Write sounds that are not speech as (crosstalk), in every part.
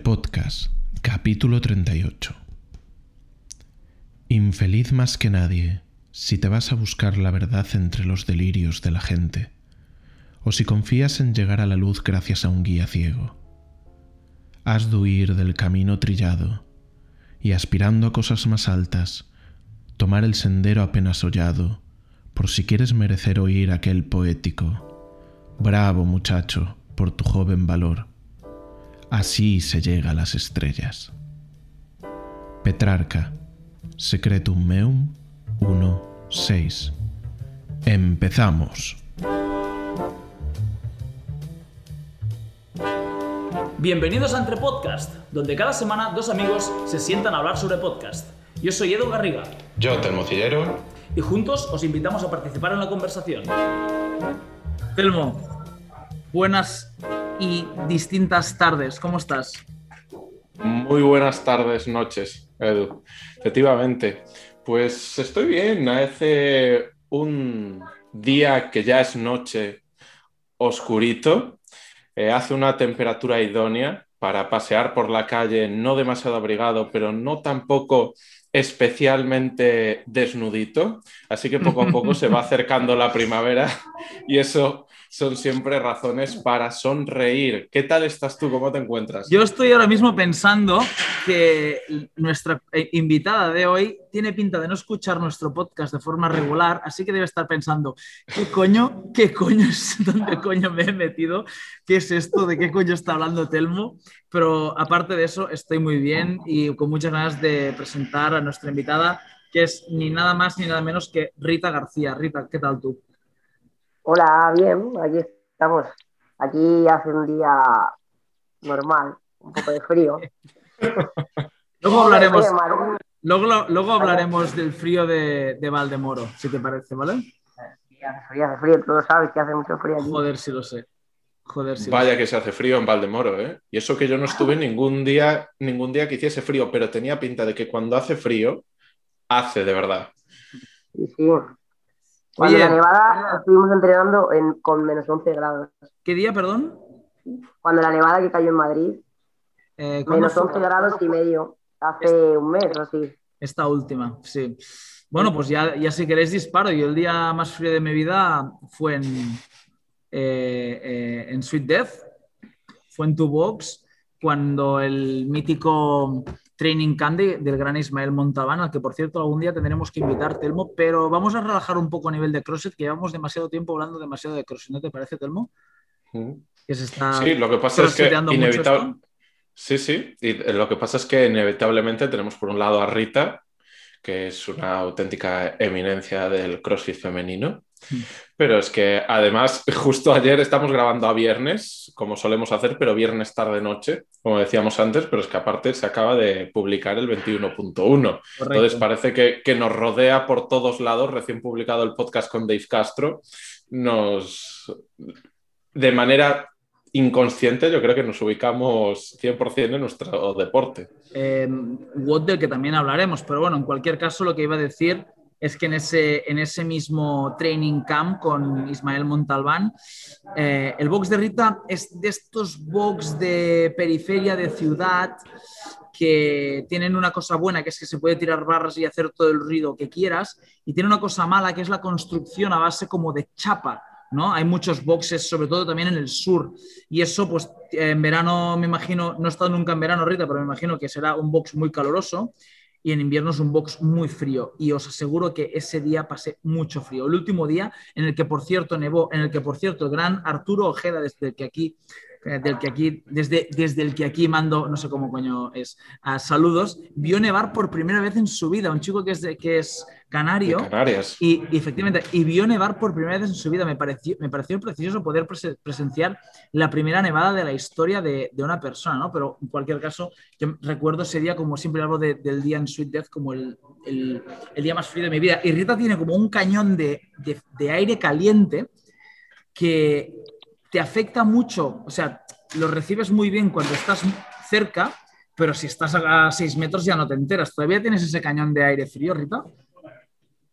Podcast, capítulo 38. Infeliz más que nadie, si te vas a buscar la verdad entre los delirios de la gente, o si confías en llegar a la luz gracias a un guía ciego. Has de huir del camino trillado y aspirando a cosas más altas, tomar el sendero apenas hollado, por si quieres merecer oír aquel poético. Bravo muchacho, por tu joven valor Así se llega a las estrellas. Petrarca, Secretum Meum 1.6. Empezamos. Bienvenidos a Entre Podcast, donde cada semana dos amigos se sientan a hablar sobre podcast. Yo soy Edu Garriga. Yo, Telmo Cillero. Y juntos os invitamos a participar en la conversación. Telmo, buenas y distintas tardes. ¿Cómo estás? Muy buenas tardes, noches, Edu. Efectivamente, pues estoy bien. Hace un día que ya es noche oscurito, eh, hace una temperatura idónea para pasear por la calle, no demasiado abrigado, pero no tampoco especialmente desnudito. Así que poco a poco se va (laughs) acercando la primavera y eso son siempre razones para sonreír. ¿Qué tal estás tú? ¿Cómo te encuentras? Yo estoy ahora mismo pensando que nuestra eh, invitada de hoy tiene pinta de no escuchar nuestro podcast de forma regular, así que debe estar pensando, ¿qué coño? ¿Qué coño es? (laughs) ¿Dónde coño me he metido? ¿Qué es esto? ¿De qué coño está hablando Telmo? Pero aparte de eso, estoy muy bien y con muchas ganas de presentar a nuestra invitada, que es ni nada más ni nada menos que Rita García. Rita, ¿qué tal tú? Hola, bien, aquí estamos. Aquí hace un día normal, un poco de frío. (laughs) luego hablaremos, luego, hablaremos del frío de, Valdemoro, si te parece, ¿vale? hace frío, hace frío, tú lo sabes que hace mucho frío aquí. Joder, si lo sé. Joder, Vaya que se hace frío en Valdemoro, ¿eh? Y eso que yo no estuve ningún día, ningún día que hiciese frío, pero tenía pinta de que cuando hace frío, hace de verdad. Sí, sí. Cuando la nevada estuvimos entrenando con menos 11 grados. ¿Qué día, perdón? Cuando la nevada que cayó en Madrid, eh, menos 11 grados y medio, hace un mes o así. Esta última, sí. Bueno, pues ya, ya si queréis disparo. Yo el día más frío de mi vida fue en, eh, eh, en Sweet Death, fue en tu box, cuando el mítico Training Candy del gran Ismael Montalbán, al que por cierto algún día tendremos que invitar, Telmo, pero vamos a relajar un poco a nivel de CrossFit, que llevamos demasiado tiempo hablando demasiado de CrossFit, ¿no te parece, Telmo? Mm. sí, lo que pasa es que inevitable... Sí, sí, y lo que pasa es que inevitablemente tenemos por un lado a Rita, que es una auténtica eminencia del CrossFit femenino, pero es que además, justo ayer estamos grabando a viernes, como solemos hacer, pero viernes tarde-noche, como decíamos antes, pero es que aparte se acaba de publicar el 21.1. Entonces parece que, que, nos rodea por todos lados, recién publicado el podcast con Dave Castro, nos... De manera inconsciente, yo creo que nos ubicamos 100% en nuestro deporte. Eh, del que también hablaremos, pero bueno, en cualquier caso, lo que iba a decir es que en ese, en ese mismo training camp con Ismael Montalbán, eh, el box de Rita es de estos box de periferia de ciudad que tienen una cosa buena, que es que se puede tirar barras y hacer todo el ruido que quieras, y tiene una cosa mala, que es la construcción a base como de chapa. ¿no? Hay muchos boxes, sobre todo también en el sur. Y eso, pues en verano, me imagino, no he estado nunca en verano, Rita, pero me imagino que será un box muy caluroso y en invierno es un box muy frío. Y os aseguro que ese día pasé mucho frío. El último día en el que, por cierto, nevó, en el que, por cierto, el gran Arturo Ojeda, desde que aquí del que aquí, desde, desde el que aquí mando, no sé cómo coño es, a saludos, vio nevar por primera vez en su vida. Un chico que es, de, que es canario. Y, efectivamente, y vio nevar por primera vez en su vida. Me pareció, me pareció precioso poder presenciar la primera nevada de la historia de, de, una persona, ¿no? Pero en cualquier caso, yo recuerdo ese día, como siempre hablo del día en Sweet Death, como el, el, el, día más frío de mi vida. Y Rita tiene como un cañón de, de, de aire caliente que te afecta mucho, o sea, lo recibes muy bien cuando estás cerca, pero si estás a 6 metros ya no te enteras. ¿Todavía tienes ese cañón de aire frío, Rita?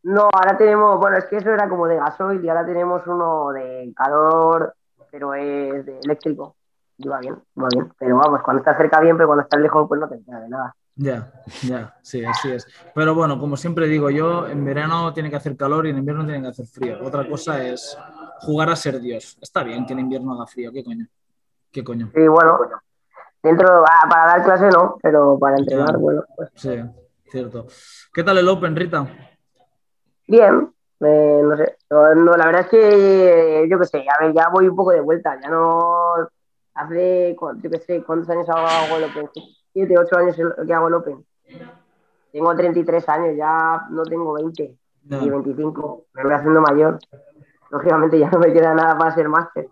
No, ahora tenemos, bueno, es que eso era como de gasoil y ahora tenemos uno de calor, pero es de eléctrico. iba bien, iba bien. Pero vamos, cuando estás cerca bien, pero cuando estás lejos, pues no te enteras de nada. Ya, ya, sí, así es. Pero bueno, como siempre digo yo, en verano tiene que hacer calor y en invierno tiene que hacer frío. Otra cosa es jugar a ser Dios. Está bien que en invierno haga frío, ¿qué coño? ¿Qué coño? Sí, bueno, dentro, ah, para dar clase no, pero para entrenar, bueno. Pues. Sí, cierto. ¿Qué tal el Open, Rita? Bien, no sé. No, la verdad es que yo qué sé, a ver, ya voy un poco de vuelta, ya no. Hace, yo qué sé, ¿cuántos años hago el Open? ¿Siete, ocho años que hago el Open? Tengo 33 años, ya no tengo 20 ni 25, me voy haciendo mayor. Lógicamente ya no me queda nada para ser máster.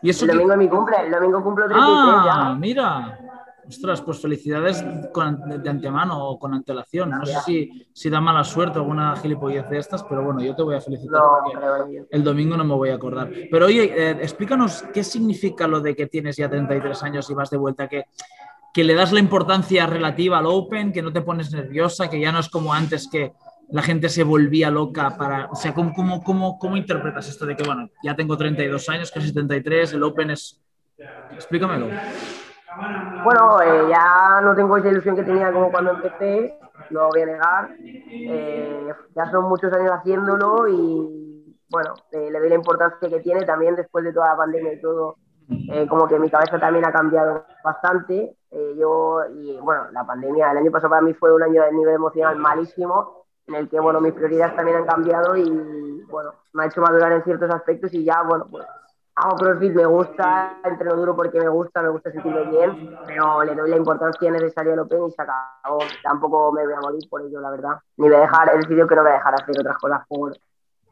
¿Y eso el domingo es mi cumple, el domingo cumplo 33 ah, mira. Ostras, pues felicidades de, antemano o con antelación. No sé si, si, da mala suerte alguna gilipollez de estas, pero bueno, yo te voy a felicitar porque el domingo no me voy a acordar. Pero oye, eh, explícanos qué significa lo de que tienes ya 33 años y vas de vuelta, que, que le das la importancia relativa al Open, que no te pones nerviosa, que ya no es como antes que la gente se volvía loca para... O sea, ¿cómo, cómo, cómo, cómo interpretas esto de que, bueno, ya tengo 32 años, casi 73, el Open es... Explícamelo. Bueno, eh, ya no tengo esa ilusión que tenía como cuando empecé, no voy a negar. Eh, ya son muchos años haciéndolo y bueno, eh, le doy la importancia que tiene también después de toda la pandemia y todo. como que mi cabeza también ha cambiado bastante. yo, y bueno, la pandemia, el año pasado para mí fue un año de nivel emocional malísimo, en el que, bueno, mis prioridades también han cambiado y, bueno, me ha hecho madurar en ciertos aspectos y ya, bueno, pues hago crossfit, me gusta, entreno duro porque me gusta, me gusta sentirme bien, pero le doy la importancia necesaria al Open y se acabó. Tampoco me voy a morir por ello, la verdad. Ni voy a dejar, he decidido que no voy a dejar hacer otras cosas por,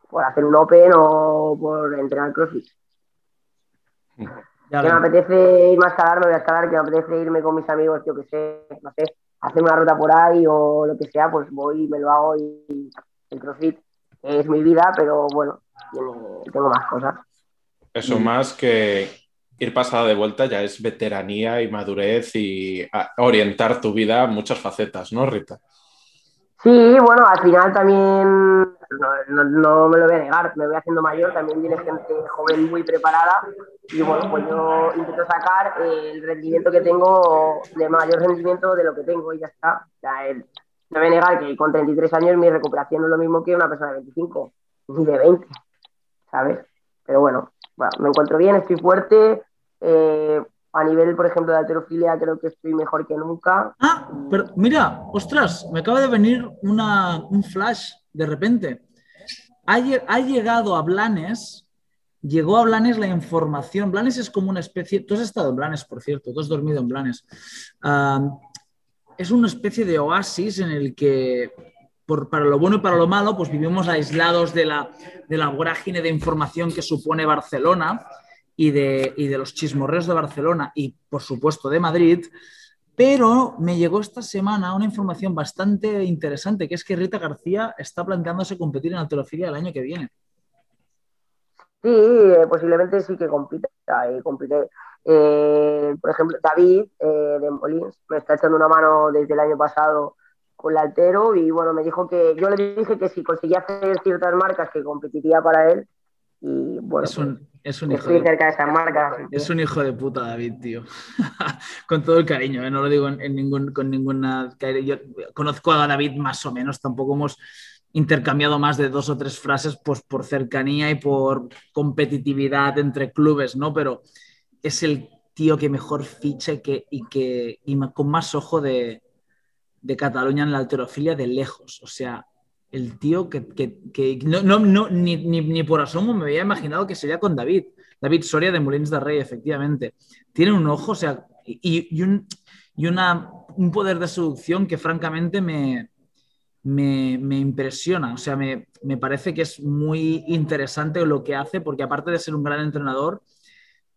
por hacer un Open o por entrenar crossfit. que me apetece ir más a escalar, me voy a escalar, que me apetece irme con mis amigos, yo que sé, no sé, hacer una ruta por ahí o lo que sea, pues voy y me lo hago y el crossfit es mi vida, pero bueno, tengo más cosas. Eso más que ir pasada de vuelta ya es veteranía y madurez y orientar tu vida a muchas facetas, ¿no, Rita? Sí, bueno, al final también no, me lo voy a negar, me voy haciendo mayor, también viene gente joven muy preparada y bueno, pues yo intento sacar el rendimiento que tengo, de mayor rendimiento de lo que tengo y ya está. O sea, no voy a negar que con 33 años mi recuperación no es lo mismo que una persona de 25 ni de 20, ¿sabes? Pero bueno, me encuentro bien, estoy fuerte. Eh, a nivel, por ejemplo, de alterofilia, creo que estoy mejor que nunca. Ah, pero mira, ostras, me acaba de venir una, un flash de repente. Ha, llegado a Blanes, llegó a Blanes la información. Blanes es como una especie. Tú has estado en Blanes, por cierto, tú has dormido en Blanes. Es una especie de oasis en el que para lo bueno y para lo malo, pues vivimos aislados de la, de la vorágine de información que supone Barcelona y de, y de los chismorreos de Barcelona y, por supuesto, de Madrid. Pero me llegó esta semana una información bastante interesante, que es que Rita García está planteándose competir en alterofilia el año que viene. Sí, eh, posiblemente sí que compita. Eh, compite. Eh, por ejemplo, David de Molins me está echando una mano desde el año pasado con la altero y bueno, me dijo que yo le dije que si conseguía hacer ciertas marcas que competiría para él y bueno, es un, es un hijo de, cerca de esas marcas. Es un hijo de puta David, tío. (laughs) con todo el cariño, ¿eh? no lo digo en, ningún, con ninguna... Yo conozco a David más o menos, tampoco hemos intercambiado más de dos o tres frases pues, por cercanía y por competitividad entre clubes, ¿no? Pero es el tío que mejor ficha que, y que y con más ojo de, de Cataluña en la alterofilia de lejos. O sea, el tío que, no, no, ni, ni, por asomo me había imaginado que sería con David. David Soria de Molins de Rey, efectivamente. Tiene un ojo, o sea, y, un, y una, un poder de seducción que francamente me, me, impresiona. O sea, me, parece que es muy interesante lo que hace, porque aparte de ser un gran entrenador,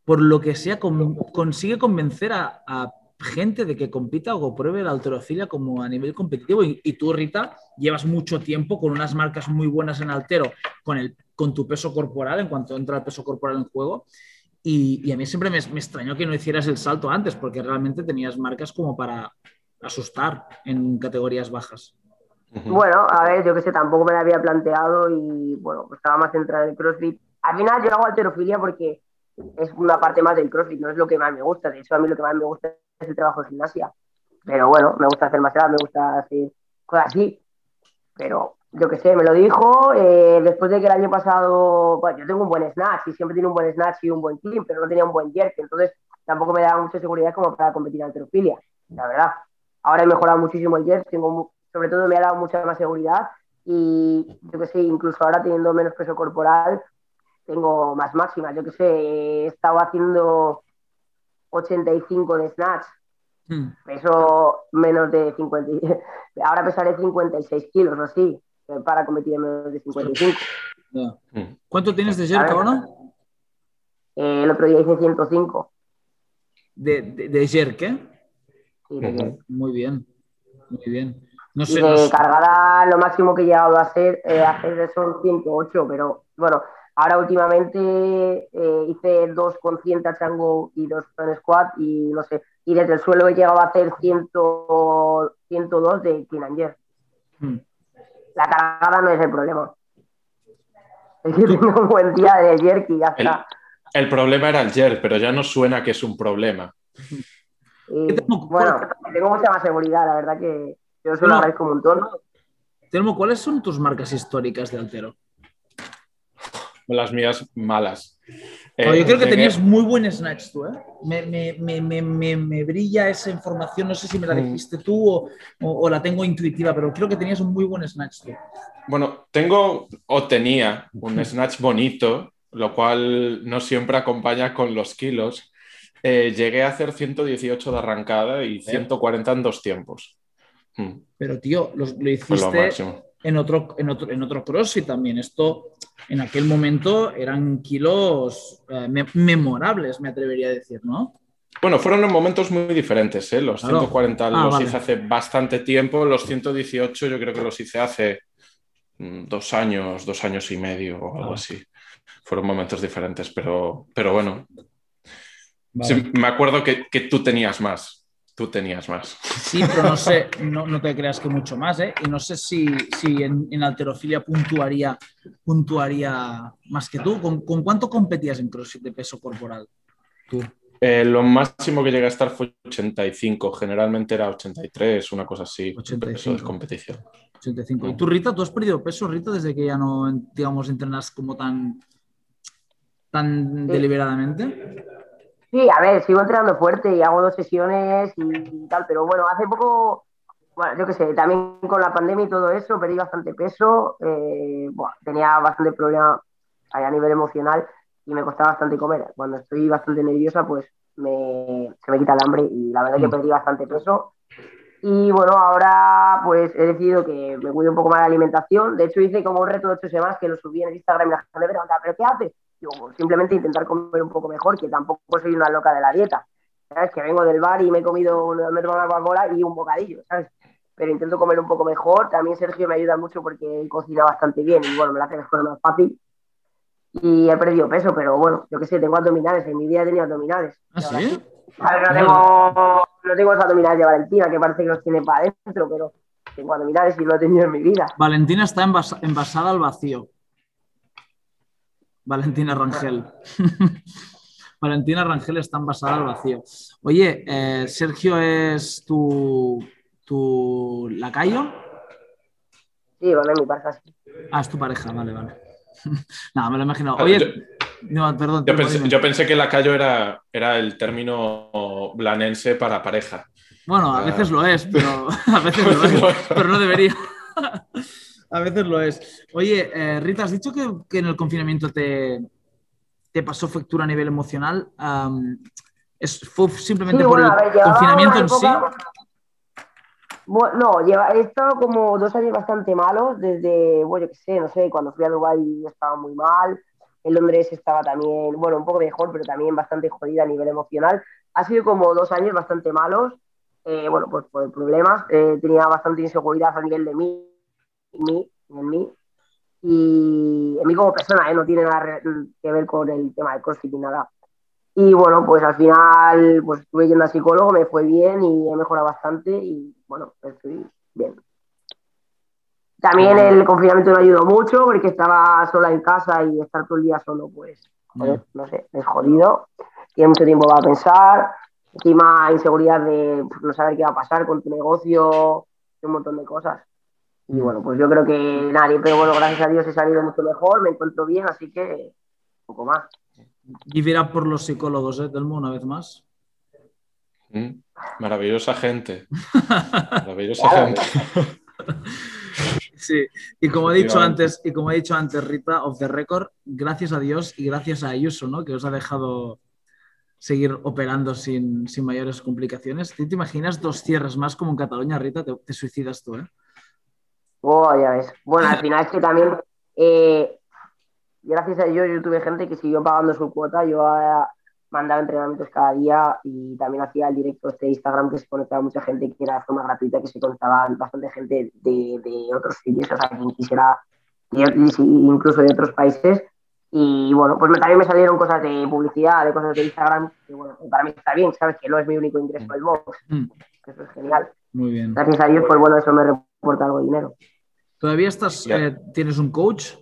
por lo que sea, consigue convencer a, a gente de que compita o pruebe la alterofilia como a nivel competitivo. Y, tú, Rita, llevas mucho tiempo con unas marcas muy buenas en altero, con, el, con tu peso corporal, en cuanto entra el peso corporal en juego. Y, a mí siempre me, extrañó que no hicieras el salto antes, porque realmente tenías marcas como para asustar en categorías bajas. Bueno, a ver, yo que sé, tampoco me lo había planteado y bueno, pues estaba más centrado en el CrossFit. Al final yo hago alterofilia porque es una parte más del CrossFit, no es lo que más me gusta. De hecho, a mí lo que más me gusta es el trabajo de gimnasia. Pero bueno, me gusta hacer más me gusta hacer cosas así. Pero yo qué sé, me lo dijo. Eh, después de que el año pasado, bueno, yo tengo un buen snatch y siempre tiene un buen snatch y un buen clean, pero no tenía un buen jerk. Entonces tampoco me daba mucha seguridad como para competir en alterofilia, la verdad. Ahora he mejorado muchísimo el jerk, tengo, sobre todo me ha dado mucha más seguridad y yo qué sé, incluso ahora teniendo menos peso corporal, tengo más máximas. Yo qué sé, he estado haciendo 85 de snatch, hmm. peso menos de 50, (laughs) ahora pesaré 56 kilos o así, para competir en menos de 55. Hmm. ¿Cuánto tienes de jerk ahora? Eh, el otro día hice 105. ¿De, de, de jerk, eh? Sí, Muy bien, muy bien. No sé, de cargada, lo máximo que he llegado a hacer, eh, hacer son 108, pero bueno, Ahora últimamente eh, hice dos con 100 chango y dos con squat y no sé, y desde el suelo he llegado a hacer 100, 102 de clean and jerk. Hmm. La cargada no es el problema. Es que tengo un buen día de jerk y ya está. El, problema era el jerk, pero ya no suena que es un problema. bueno, tengo mucha más seguridad, la verdad que yo se lo agradezco un montón. Telmo, ¿cuáles son tus marcas históricas de altero? Las mías malas. yo creo que tenías muy buen snatch tú, ¿eh? Me, brilla esa información, no sé si me la mm. dijiste tú o, la tengo intuitiva, pero creo que tenías un muy buen snatch tú. Bueno, tengo o tenía un snatch bonito, lo cual no siempre acompaña con los kilos. Eh, llegué a hacer 118 de arrancada y 140 en dos tiempos. Mm. Pero tío, lo, hiciste en otro, en otro, en otro cross también. Esto en aquel momento eran kilos eh, memorables, me atrevería a decir, ¿no? Bueno, fueron en momentos muy diferentes. ¿eh? Los 140 ah, los hice hace bastante tiempo, los 118 yo creo que los hice hace mm, dos años, dos años y medio o algo ah. así. Fueron momentos diferentes, pero, pero bueno. me acuerdo que, que tú tenías más. Tú tenías más. Sí, pero no sé, no, te creas que mucho más, ¿eh? Y no sé si, si en, alterofilia puntuaría, puntuaría más que tú. ¿Con, cuánto competías en CrossFit de peso corporal? Tú. Eh, lo máximo que llegué a estar fue 85, generalmente era 83, una cosa así. 85. de competición. 85. ¿Y tú, Rita, tú has perdido peso, Rita, desde que ya no, digamos, entrenas como tan, tan deliberadamente? Sí, a ver, sigo entrenando fuerte y hago dos sesiones y, tal, pero bueno, hace poco, bueno, yo qué sé, también con la pandemia y todo eso, perdí bastante peso, eh, tenía bastante problema a nivel emocional y me costaba bastante comer. Cuando estoy bastante nerviosa, pues me, se me quita el hambre y la verdad es que mm. perdí bastante peso. Y bueno, ahora pues he decidido que me cuide un poco más de alimentación. De hecho, hice como un reto de ocho semanas que lo subí en Instagram y la gente me preguntaba, ¿pero qué haces? Simplemente intentar comer un poco mejor, que tampoco soy una loca de la dieta. ¿Sabes? Que vengo del bar y me he comido me he tomado una Coca-Cola y un bocadillo, ¿sabes? Pero intento comer un poco mejor. También Sergio me ayuda mucho porque él cocina bastante bien y bueno, me la hace mejor más fácil. Y he perdido peso, pero bueno, yo qué sé, tengo abdominales. En mi vida he tenido abdominales. ¿Ah, sí? no tengo, no tengo los abdominales de Valentina, que parece que los tiene para adentro, pero tengo abdominales y lo he tenido en mi vida. Valentina está envasada al vacío. Valentina Rangel. (laughs) Valentina Rangel está envasada al vacío. Oye, eh, Sergio es tu, tu lacayo. Sí, vale, mi pareja. Ah, es tu pareja, vale, vale. (laughs) Nada, me lo he imaginado. Oye, yo, no, perdón. Yo pensé, yo pensé, que lacayo era, era el término blanense para pareja. Bueno, a veces lo es, pero (laughs) a veces lo es, pero no debería. A veces lo es. Oye, eh, Rita, has dicho que, en el confinamiento te, te, pasó factura a nivel emocional. ¿es, ¿Fue simplemente por el confinamiento en sí? Bueno, no, lleva, he estado como dos años bastante malos, desde, bueno, yo qué sé, no sé, cuando fui a Dubái estaba muy mal, en Londres estaba también, bueno, un poco mejor, pero también bastante jodida a nivel emocional. Ha sido como dos años bastante malos, eh, bueno, pues por problemas, eh, tenía bastante inseguridad a nivel de mí, en mí, en mí. Y en mí como persona, ¿eh? no tiene nada que ver con el tema del CrossFit ni nada. Y bueno, pues al final pues estuve yendo a psicólogo, me fue bien y he mejorado bastante y bueno, estoy bien. También el confinamiento me ayudó mucho porque estaba sola en casa y estar todo el día solo, pues, joder, no sé, es jodido. Tiene mucho tiempo para pensar. Encima, inseguridad de pues, no saber qué va a pasar con tu negocio, un montón de cosas. Y bueno, pues yo creo que nadie, pero bueno, gracias a Dios he salido mucho mejor, me encuentro bien, así que poco más. Y verá por los psicólogos, ¿eh, Telmo, una vez más. Mm, maravillosa gente. (laughs) Maravillosa gente. Sí, y como he dicho antes, y como he dicho antes, Rita, of the record, gracias a Dios y gracias a Ayuso, ¿no? Que os ha dejado seguir operando sin, mayores complicaciones. ¿Te, imaginas dos cierres más como en Cataluña, Rita? Te, suicidas tú, ¿eh? Oh, ya ves. Bueno, al (laughs) final es que también, eh, gracias a Dios, yo tuve gente que siguió pagando su cuota. Yo mandaba entrenamientos cada día y también hacía el directo este de Instagram que se conectaba mucha gente que era de forma gratuita, que se conectaba bastante gente de, de otros sitios, o sea, quien quisiera, incluso de otros países. Y bueno, pues también me salieron cosas de publicidad, de cosas de Instagram, que bueno, para mí está bien, sabes que no es mi único ingreso el box, mm. Eso es genial. Muy bien. Gracias a Dios, pues bueno, eso me reporta algo de dinero. ¿Todavía estás, eh, tienes un coach?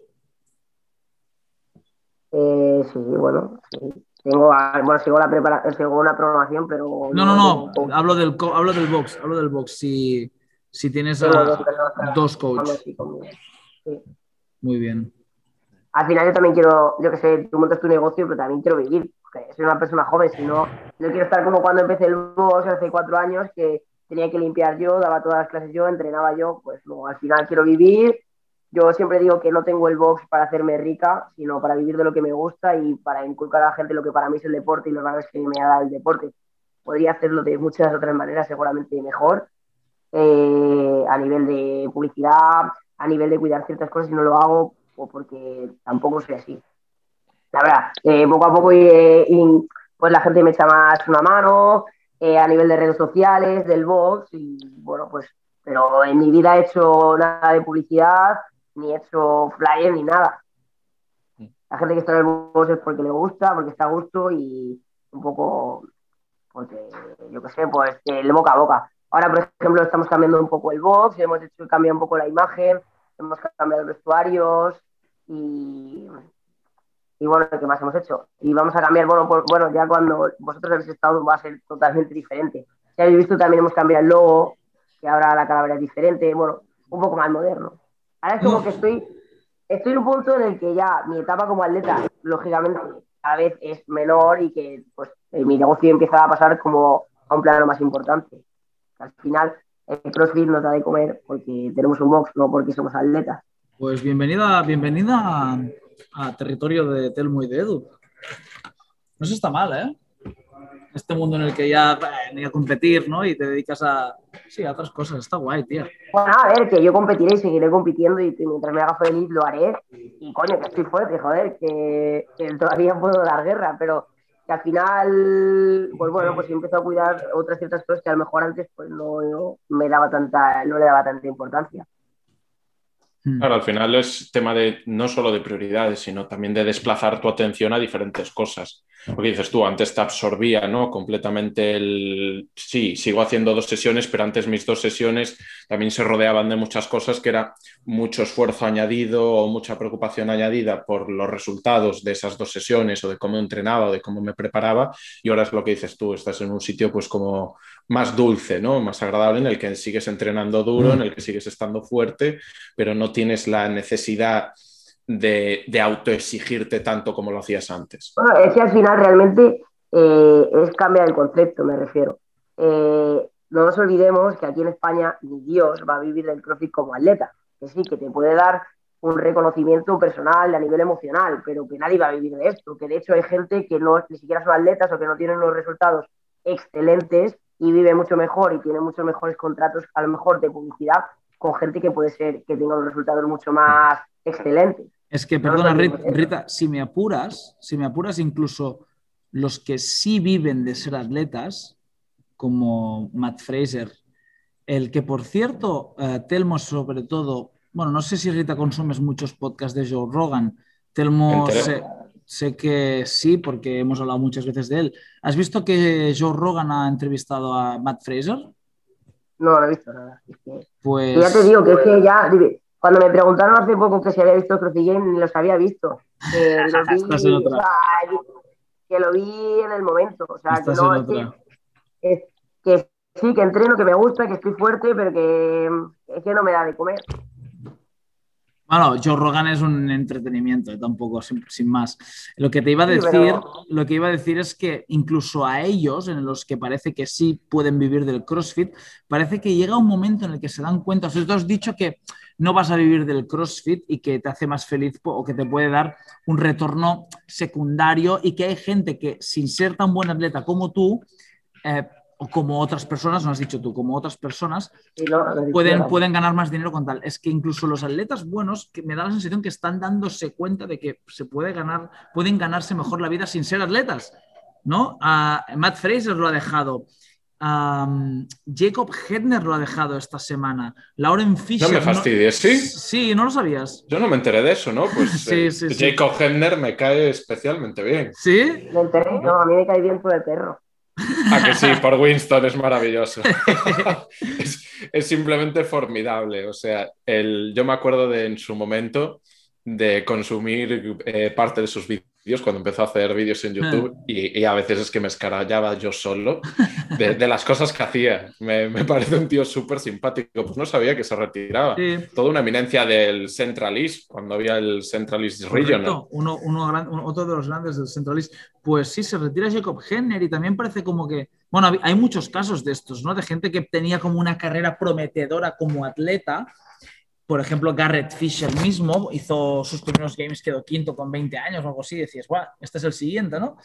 Eh, sí, bueno, sí. Tengo, bueno, sigo, la prepara sigo una programación, pero... No, no, no, hablo, del, hablo del box, hablo del box. Si, si tienes a, dos, coaches. Muy bien. Al final yo también quiero, yo que sé, tú montas tu negocio, pero también quiero vivir. Soy una persona joven, si no, no quiero estar como cuando empecé el box hace cuatro años, que tenía que limpiar yo, daba todas las clases yo, entrenaba yo, pues no, al final quiero vivir yo siempre digo que no tengo el box para hacerme rica, sino para vivir de lo que me gusta y para inculcar a la gente lo que para mí es el deporte y los valores que me ha dado el deporte. Podría hacerlo de muchas otras maneras, seguramente mejor, eh, a nivel de publicidad, a nivel de cuidar ciertas cosas y no lo hago o porque tampoco soy así. La verdad, eh, poco a poco eh, pues la gente me echa más una mano a nivel de redes sociales, del box y bueno, pues, pero en mi vida he hecho nada de publicidad, ni hecho flyer ni nada. Mm. La gente que está en el box es porque le gusta, porque está a gusto y un poco, porque yo qué sé, pues el boca a boca. Ahora, por ejemplo, estamos cambiando un poco el box, hemos hecho cambiar un poco la imagen, hemos cambiado los vestuarios y, y bueno, ¿qué más hemos hecho? Y vamos a cambiar, bueno, bueno, ya cuando vosotros habéis estado va a ser totalmente diferente. Ya habéis visto, también hemos cambiado el logo, que ahora la calavera es diferente, bueno, un poco más moderno. Ahora es como que estoy, estoy en un punto en el que ya mi etapa como atleta, lógicamente, cada vez es menor y que pues eh, mi negocio empieza a pasar como a un plano más importante. Al final, el CrossFit nos da de comer porque tenemos un box, no porque somos atletas. Pues bienvenida, bienvenida a, territorio de Telmo y de Edu. No se está mal, ¿eh? este mundo en el que ya ni a competir, ¿no? Y te dedicas a, sí, a otras cosas. Está guay, tío. Bueno, a ver, que yo competiré y seguiré compitiendo y mientras me haga feliz lo haré. Y coño, que estoy fuerte, joder, que, todavía puedo dar guerra, pero que al final, pues bueno, pues empiezo a cuidar otras ciertas cosas que a lo mejor antes pues no, me daba tanta, no le daba tanta importancia. Hmm. Claro, al final es tema de no solo de prioridades, sino también de desplazar tu atención a diferentes cosas. Porque dices tú, antes te absorbía ¿no? completamente el... Sí, sigo haciendo dos sesiones, pero antes mis dos sesiones también se rodeaban de muchas cosas que era mucho esfuerzo añadido o mucha preocupación añadida por los resultados de esas dos sesiones o de cómo entrenaba o de cómo me preparaba. Y ahora es lo que dices tú, estás en un sitio pues como más dulce, ¿no? Más agradable en el que sigues entrenando duro, en el que sigues estando fuerte, pero no tienes la necesidad de, de autoexigirte tanto como lo hacías antes. Bueno, es que al final realmente eh, es cambiar el concepto, me refiero. Eh, no nos olvidemos que aquí en España ni Dios va a vivir del CrossFit como atleta, que sí, que te puede dar un reconocimiento personal a nivel emocional, pero que nadie va a vivir de esto, que de hecho hay gente que no ni siquiera son atletas o que no tienen unos resultados excelentes y vive mucho mejor y tiene muchos mejores contratos a lo mejor de publicidad con gente que puede ser que tenga unos resultados mucho más excelentes. Es que, perdona, Rita, si me apuras, si me apuras, incluso los que sí viven de ser atletas, como Matt Fraser, el que, por cierto, eh, Telmo, sobre todo, bueno, no sé si Rita consumes muchos podcasts de Joe Rogan. Telmo, sé, que sí, porque hemos hablado muchas veces de él. ¿Has visto que Joe Rogan ha entrevistado a Matt Fraser? No, no he visto nada. Pues... Ya te digo que es que ya cuando me preguntaron hace poco que si había visto Games, ni los había visto. (laughs) Que lo, vi, en el momento. O sea, que no, es que, sí, que entreno, que me gusta, que estoy fuerte, pero que es que no me da de comer. Bueno, Joe Rogan es un entretenimiento, eh, tampoco, sin, más. Lo que te iba a decir, lo que iba a decir es que incluso a ellos, en los que parece que sí pueden vivir del CrossFit, parece que llega un momento en el que se dan cuenta. O sea, tú has dicho que no vas a vivir del CrossFit y que te hace más feliz o que te puede dar un retorno secundario y que hay gente que sin ser tan buen atleta como tú, eh, o como otras personas, no has dicho tú, como otras personas, pueden, pueden ganar más dinero con tal. Es que incluso los atletas buenos, que me da la sensación que están dándose cuenta de que se puede ganar, pueden ganarse mejor la vida sin ser atletas, ¿no? Matt Fraser lo ha dejado. Jacob Hedner lo ha dejado esta semana. Lauren Fisher. No me fastidies, ¿sí? Sí, no lo sabías. Yo no me enteré de eso, ¿no? Pues (laughs) eh, Jacob Hedner me cae especialmente bien. ¿Sí? Me enteré, no, a mí me cae bien por el perro. (laughs) Ah, que sí, por Winston es maravilloso. (laughs) es, simplemente formidable. O sea, el, yo me acuerdo de en su momento de consumir eh, parte de sus vídeos cuando empezó a hacer vídeos en YouTube ah. y, a veces es que me escarallaba yo solo de, las cosas que hacía. Me, parece un tío súper simpático. Pues no sabía que se retiraba. Toda una eminencia del Centralist, cuando había el Centralist Regional. Uno, uno, otro de los grandes del Centralist. Pues sí, se retira Jacob Henner y también parece como que, bueno, hay muchos casos de estos, ¿no? De gente que tenía como una carrera prometedora como atleta por ejemplo, Garrett Fisher mismo hizo sus primeros games, quedó quinto con 20 años o algo así, decías, guau, este es el siguiente, ¿no?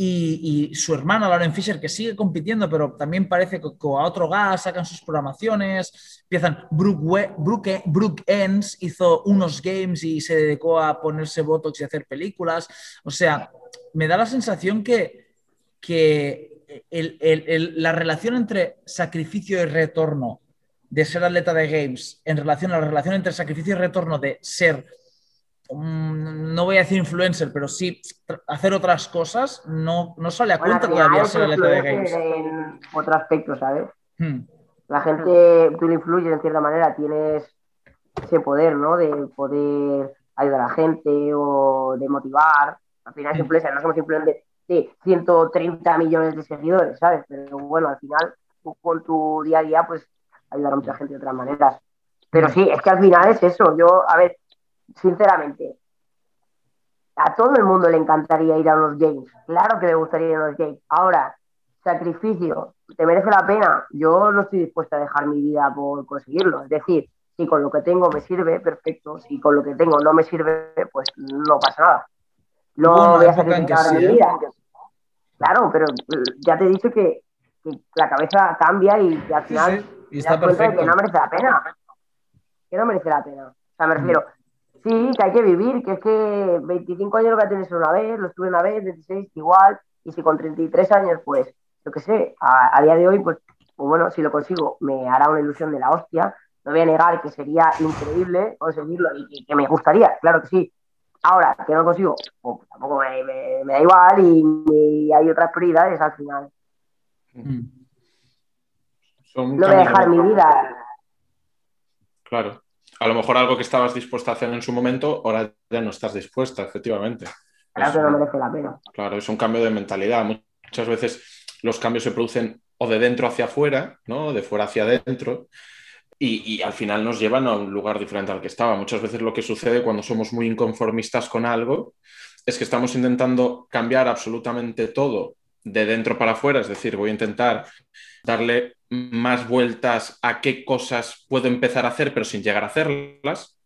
Y, su hermana Lauren Fisher, que sigue compitiendo, pero también parece que, a otro gas sacan sus programaciones, empiezan, Brooke, Brooke, Brooke Ends hizo unos games y se dedicó a ponerse botox y hacer películas, o sea, me da la sensación que, que la relación entre sacrificio y retorno de ser atleta de games en relación a la relación entre sacrificio y retorno de ser, no voy a decir influencer, pero sí hacer otras cosas, no, no sale a cuenta todavía ser atleta de games. En otro aspecto, ¿sabes? Hmm. La gente, tú le influyes en cierta manera, tienes ese poder, ¿no? De poder ayudar a la gente o de motivar. Al final es hmm. influencer, no somos simplemente de 130 millones de seguidores, ¿sabes? Pero bueno, al final, con tu día a día, pues ayudar a mucha gente de otras maneras. Pero sí, es que al final es eso. Yo, a ver, sinceramente, a todo el mundo le encantaría ir a los games. Claro que le gustaría ir a los games. Ahora, sacrificio, ¿te merece la pena? Yo no estoy dispuesta a dejar mi vida por conseguirlo. Es decir, si con lo que tengo me sirve, perfecto. Si con lo que tengo no me sirve, pues no pasa nada. No voy a sacrificar mi vida. Claro, pero ya te he dicho que, la cabeza cambia y, al final y está perfecto. Que no merece la pena. Que no merece la pena. O sea, me refiero, sí, que hay que vivir, que es que 25 años lo voy a tener una vez, lo estuve una vez, 16 igual, y si con 33 años, pues, yo qué sé, a, día de hoy, pues, pues, bueno, si lo consigo, me hará una ilusión de la hostia. No voy a negar que sería increíble conseguirlo y, que me gustaría, claro que sí. Ahora, que no consigo, pues tampoco me, da igual y, hay otras prioridades al final. Mm no voy a dejar mi vida. Claro. A lo mejor algo que estabas dispuesta a hacer en su momento, ahora ya no estás dispuesta, efectivamente. Claro que no merece la pena. Claro, es un cambio de mentalidad. Muchas veces los cambios se producen o de dentro hacia afuera, ¿no? De fuera hacia adentro. Y, y, al final nos llevan a un lugar diferente al que estaba. Muchas veces lo que sucede cuando somos muy inconformistas con algo es que estamos intentando cambiar absolutamente todo de dentro para afuera, es decir, voy a intentar darle más vueltas a qué cosas puedo empezar a hacer, pero sin llegar a hacerlas.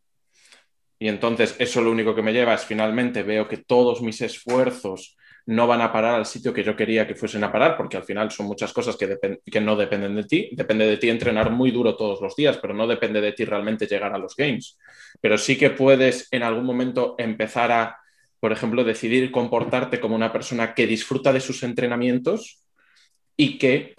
Y entonces eso lo único que me lleva es finalmente veo que todos mis esfuerzos no van a parar al sitio que yo quería que fuesen a parar, porque al final son muchas cosas que, que no dependen de ti. Depende de ti entrenar muy duro todos los días, pero no depende de ti realmente llegar a los games. Pero sí que puedes en algún momento empezar a, por ejemplo, decidir comportarte como una persona que disfruta de sus entrenamientos y que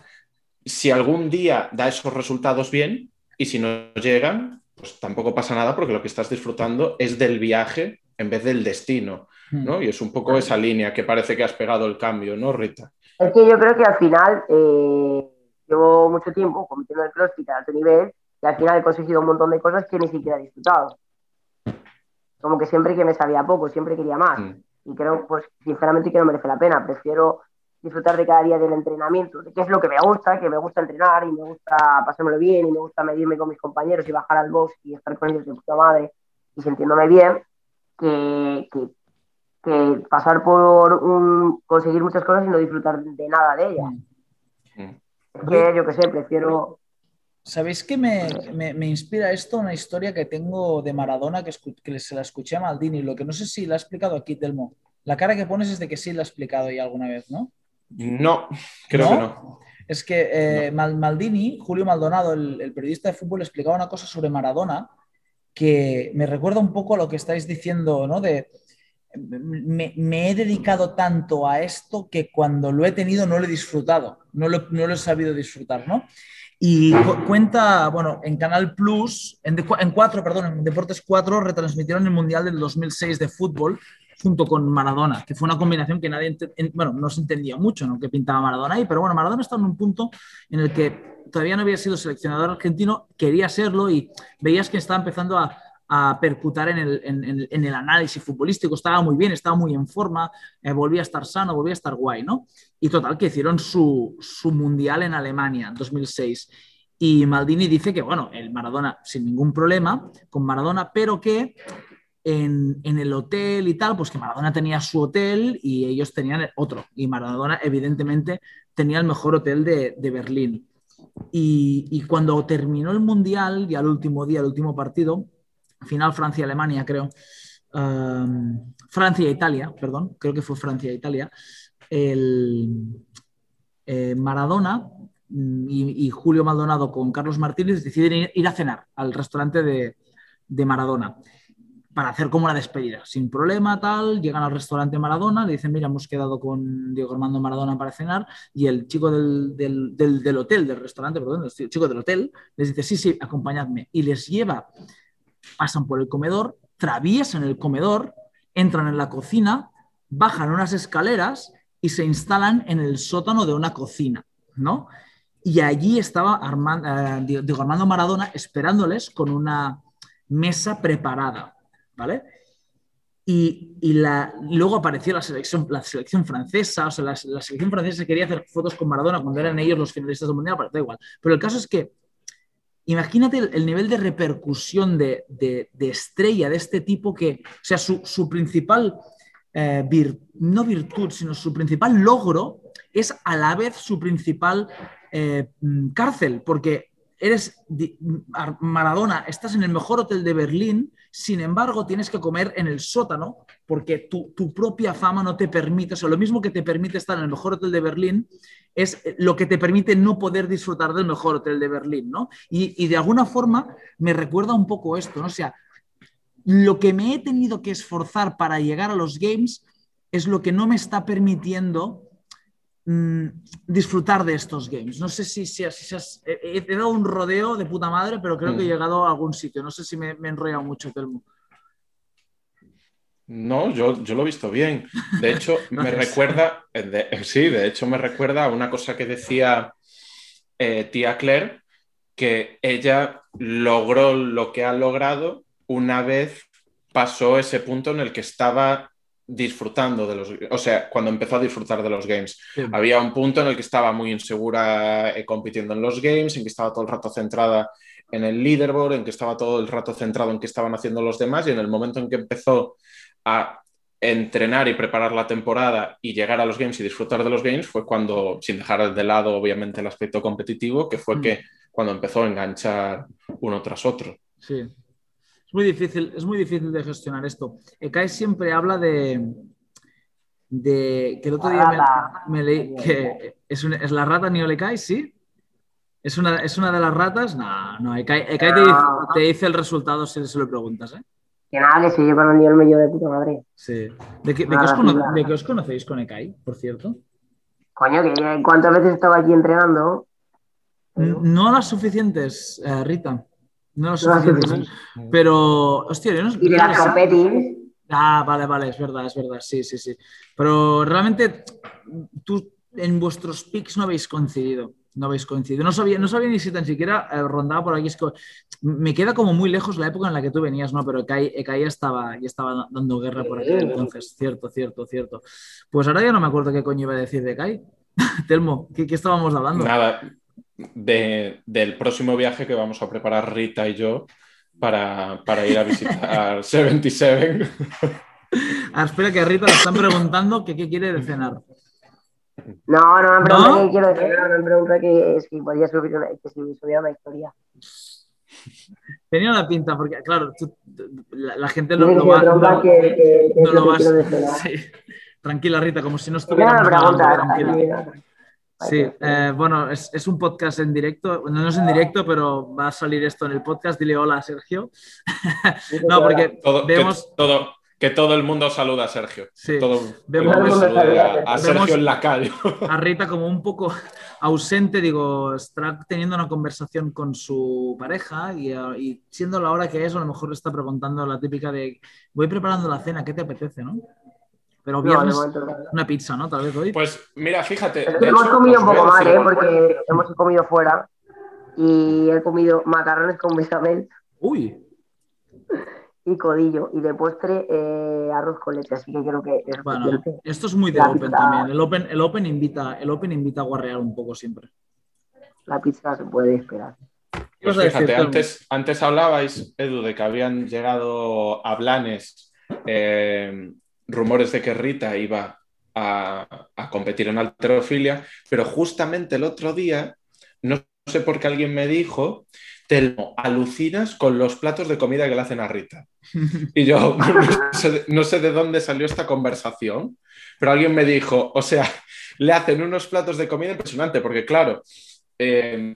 si algún día da esos resultados bien y si no llegan, pues tampoco pasa nada porque lo que estás disfrutando es del viaje en vez del destino, ¿no? Hmm. Y es un poco esa línea que parece que has pegado el cambio, ¿no, Rita? Es que yo creo que al final eh, llevo mucho tiempo compitiendo el CrossFit a alto nivel y al final he conseguido un montón de cosas que ni siquiera he disfrutado. Como que siempre que me sabía poco, siempre quería más. Mm. Y creo, pues, sinceramente, que no merece la pena. Prefiero disfrutar de cada día del entrenamiento, de qué es lo que me gusta, que me gusta entrenar y me gusta pasármelo bien y me gusta medirme con mis compañeros y bajar al box y estar con ellos de puta madre y sintiéndome bien, que, que, pasar por un, conseguir muchas cosas y no disfrutar de nada de ellas. Mm. Es que yo qué sé, prefiero... ¿Sabéis que me, me, inspira esto una historia que tengo de Maradona que, que, se la escuché a Maldini? Lo que no sé si la ha explicado aquí, Telmo. La cara que pones es de que sí la ha explicado ya alguna vez, ¿no? No, creo que no. Es que eh, Maldini, Julio Maldonado, el, periodista de fútbol, explicaba una cosa sobre Maradona que me recuerda un poco a lo que estáis diciendo, ¿no? De me, he dedicado tanto a esto que cuando lo he tenido no lo he disfrutado, no lo, no lo he sabido disfrutar, ¿no? Y cuenta, bueno, en Canal Plus, en, en 4, perdón, en Deportes 4 retransmitieron el Mundial del 2006 de fútbol junto con Maradona, que fue una combinación que nadie, bueno, no se entendía mucho, ¿no? Que pintaba Maradona ahí, pero bueno, Maradona estaba en un punto en el que todavía no había sido seleccionador argentino, quería serlo y veías que estaba empezando a, a percutar en el, en, el, análisis futbolístico, estaba muy bien, estaba muy en forma, eh, volvía a estar sano, volvía a estar guay, ¿no? Y total, que hicieron su, su mundial en Alemania, 2006. Y Maldini dice que, bueno, el Maradona sin ningún problema con Maradona, pero que en, el hotel y tal, pues que Maradona tenía su hotel y ellos tenían otro. Y Maradona, evidentemente, tenía el mejor hotel de, Berlín. Y, cuando terminó el Mundial, y al último día, el último partido, final Francia-Alemania, creo, um, Francia-Italia, perdón, creo que fue Francia-Italia, el eh, Maradona mm, y, Julio Maldonado con Carlos Martínez deciden ir, a cenar al restaurante de, de Maradona para hacer como una despedida, sin problema, tal, llegan al restaurante Maradona, le dicen, mira, hemos quedado con Diego Armando Maradona para cenar, y el chico del, del, hotel, del restaurante, perdón, el chico del hotel, les dice, sí, sí, acompañadme, y les lleva, pasan por el comedor, traviesan el comedor, entran en la cocina, bajan unas escaleras y se instalan en el sótano de una cocina, ¿no? Y allí estaba eh, Diego Armando Maradona esperándoles con una mesa preparada ¿vale? Y, la, luego apareció la selección, la selección francesa, o sea, la, selección francesa quería hacer fotos con Maradona cuando eran ellos los finalistas del Mundial, pero da igual. Pero el caso es que, imagínate el, nivel de repercusión de, estrella de este tipo que, sea, su, principal, eh, no virtud, sino su principal logro es a la vez su principal eh, cárcel, porque eres Maradona, estás en el mejor hotel de Berlín, sin embargo tienes que comer en el sótano porque tu, propia fama no te permite, o sea, lo mismo que te permite estar en el mejor hotel de Berlín es lo que te permite no poder disfrutar del mejor hotel de Berlín, ¿no? Y, de alguna forma me recuerda un poco esto, ¿no? O sea, lo que me he tenido que esforzar para llegar a los games es lo que no me está permitiendo Mm, disfrutar de estos games. No sé si, si, he, dado un rodeo de puta madre, pero creo que he mm. llegado a algún sitio. No sé si me, me he enrollado mucho, Telmo. No, yo, yo, lo he visto bien. De hecho, (laughs) me recuerda, sí, de hecho me recuerda a una cosa que decía eh, tía Claire, que ella logró lo que ha logrado una vez pasó ese punto en el que estaba disfrutando de los, o sea, cuando empezó a disfrutar de los games. Había un punto en el que estaba muy insegura eh, compitiendo en los games, en que estaba todo el rato centrada en el leaderboard, en que estaba todo el rato centrado en qué estaban haciendo los demás y en el momento en que empezó a entrenar y preparar la temporada y llegar a los games y disfrutar de los games fue cuando, sin dejar de lado obviamente el aspecto competitivo, que fue mm. que cuando empezó a enganchar uno tras otro. Sí, muy difícil, es muy difícil de gestionar esto. Ekai siempre habla de, de que el otro día me, leí que es, es, la rata Neolecai, ¿sí? ¿Es una, ¿Es una de las ratas? No, no, Ekai, te, dice, el resultado si se lo preguntas, ¿eh? Que nada, que si yo con el medio de puta madre. Sí. ¿De qué, de, qué os ¿De qué, os conocéis con Ekai, por cierto? Coño, que cuántas veces estaba aquí entrenando. No las suficientes, eh, Rita. No lo sé. pero, hostia, yo no Y de las Ah, vale, vale, es verdad, es verdad, sí, sí, sí. Pero realmente tú en vuestros picks no habéis coincidido. no habéis coincidido. No sabía, no sabía ni si tan siquiera eh, rondaba por aquí. Me queda como muy lejos la época en la que tú venías, ¿no? Pero Ekai, ya, estaba, ya estaba dando guerra por aquí entonces. Cierto, cierto, cierto. Pues ahora ya no me acuerdo qué coño iba a decir de Ekai. (laughs) Telmo, ¿qué, estábamos hablando? Nada, del próximo viaje que vamos a preparar Rita y yo para, ir a visitar (laughs) 77. Ah, espera que a Rita le están preguntando qué quiere de cenar. No, no me pregunta qué quiero decir, no, me pregunta que si podía subir una, que si subía una historia. Tenía una pinta, porque claro, la, gente lo, lo va, no, que, no lo va sí. Tranquila, Rita, como si no estuviera tranquila. Sí, eh, bueno, es, es, un podcast en directo, no, es en directo, pero va a salir esto en el podcast. Dile hola a Sergio. (laughs) no, porque vemos... todo, que todo el mundo saluda a Sergio. Sí. Todo vemos, a, Sergio en la calle. A Rita como un poco ausente, digo, está teniendo una conversación con su pareja y, siendo la hora que es, a lo mejor le está preguntando la típica de voy preparando la cena, ¿qué te apetece, no? Pero viernes una pizza, ¿no? Tal vez hoy. Pues mira, fíjate. hemos comido un poco mal, ¿eh? Porque hemos comido fuera y he comido macarrones con bechamel. Uy (laughs) y codillo. Y de postre, eh, arroz con leche. Así que creo que es bueno, Esto es muy de Open también. El Open, el, open invita, el Open invita a guarrear un poco siempre. La pizza se puede esperar. Pues fíjate, antes, antes hablabais, Edu, de que habían llegado a Blanes eh, rumores de que Rita iba a, a, competir en alterofilia, pero justamente el otro día, no sé por qué alguien me dijo Telmo, alucinas con los platos de comida que le hacen a Rita. (laughs) Y yo no sé, de dónde salió esta conversación, pero alguien me dijo, o sea, le hacen unos platos de comida impresionante, porque claro, eh,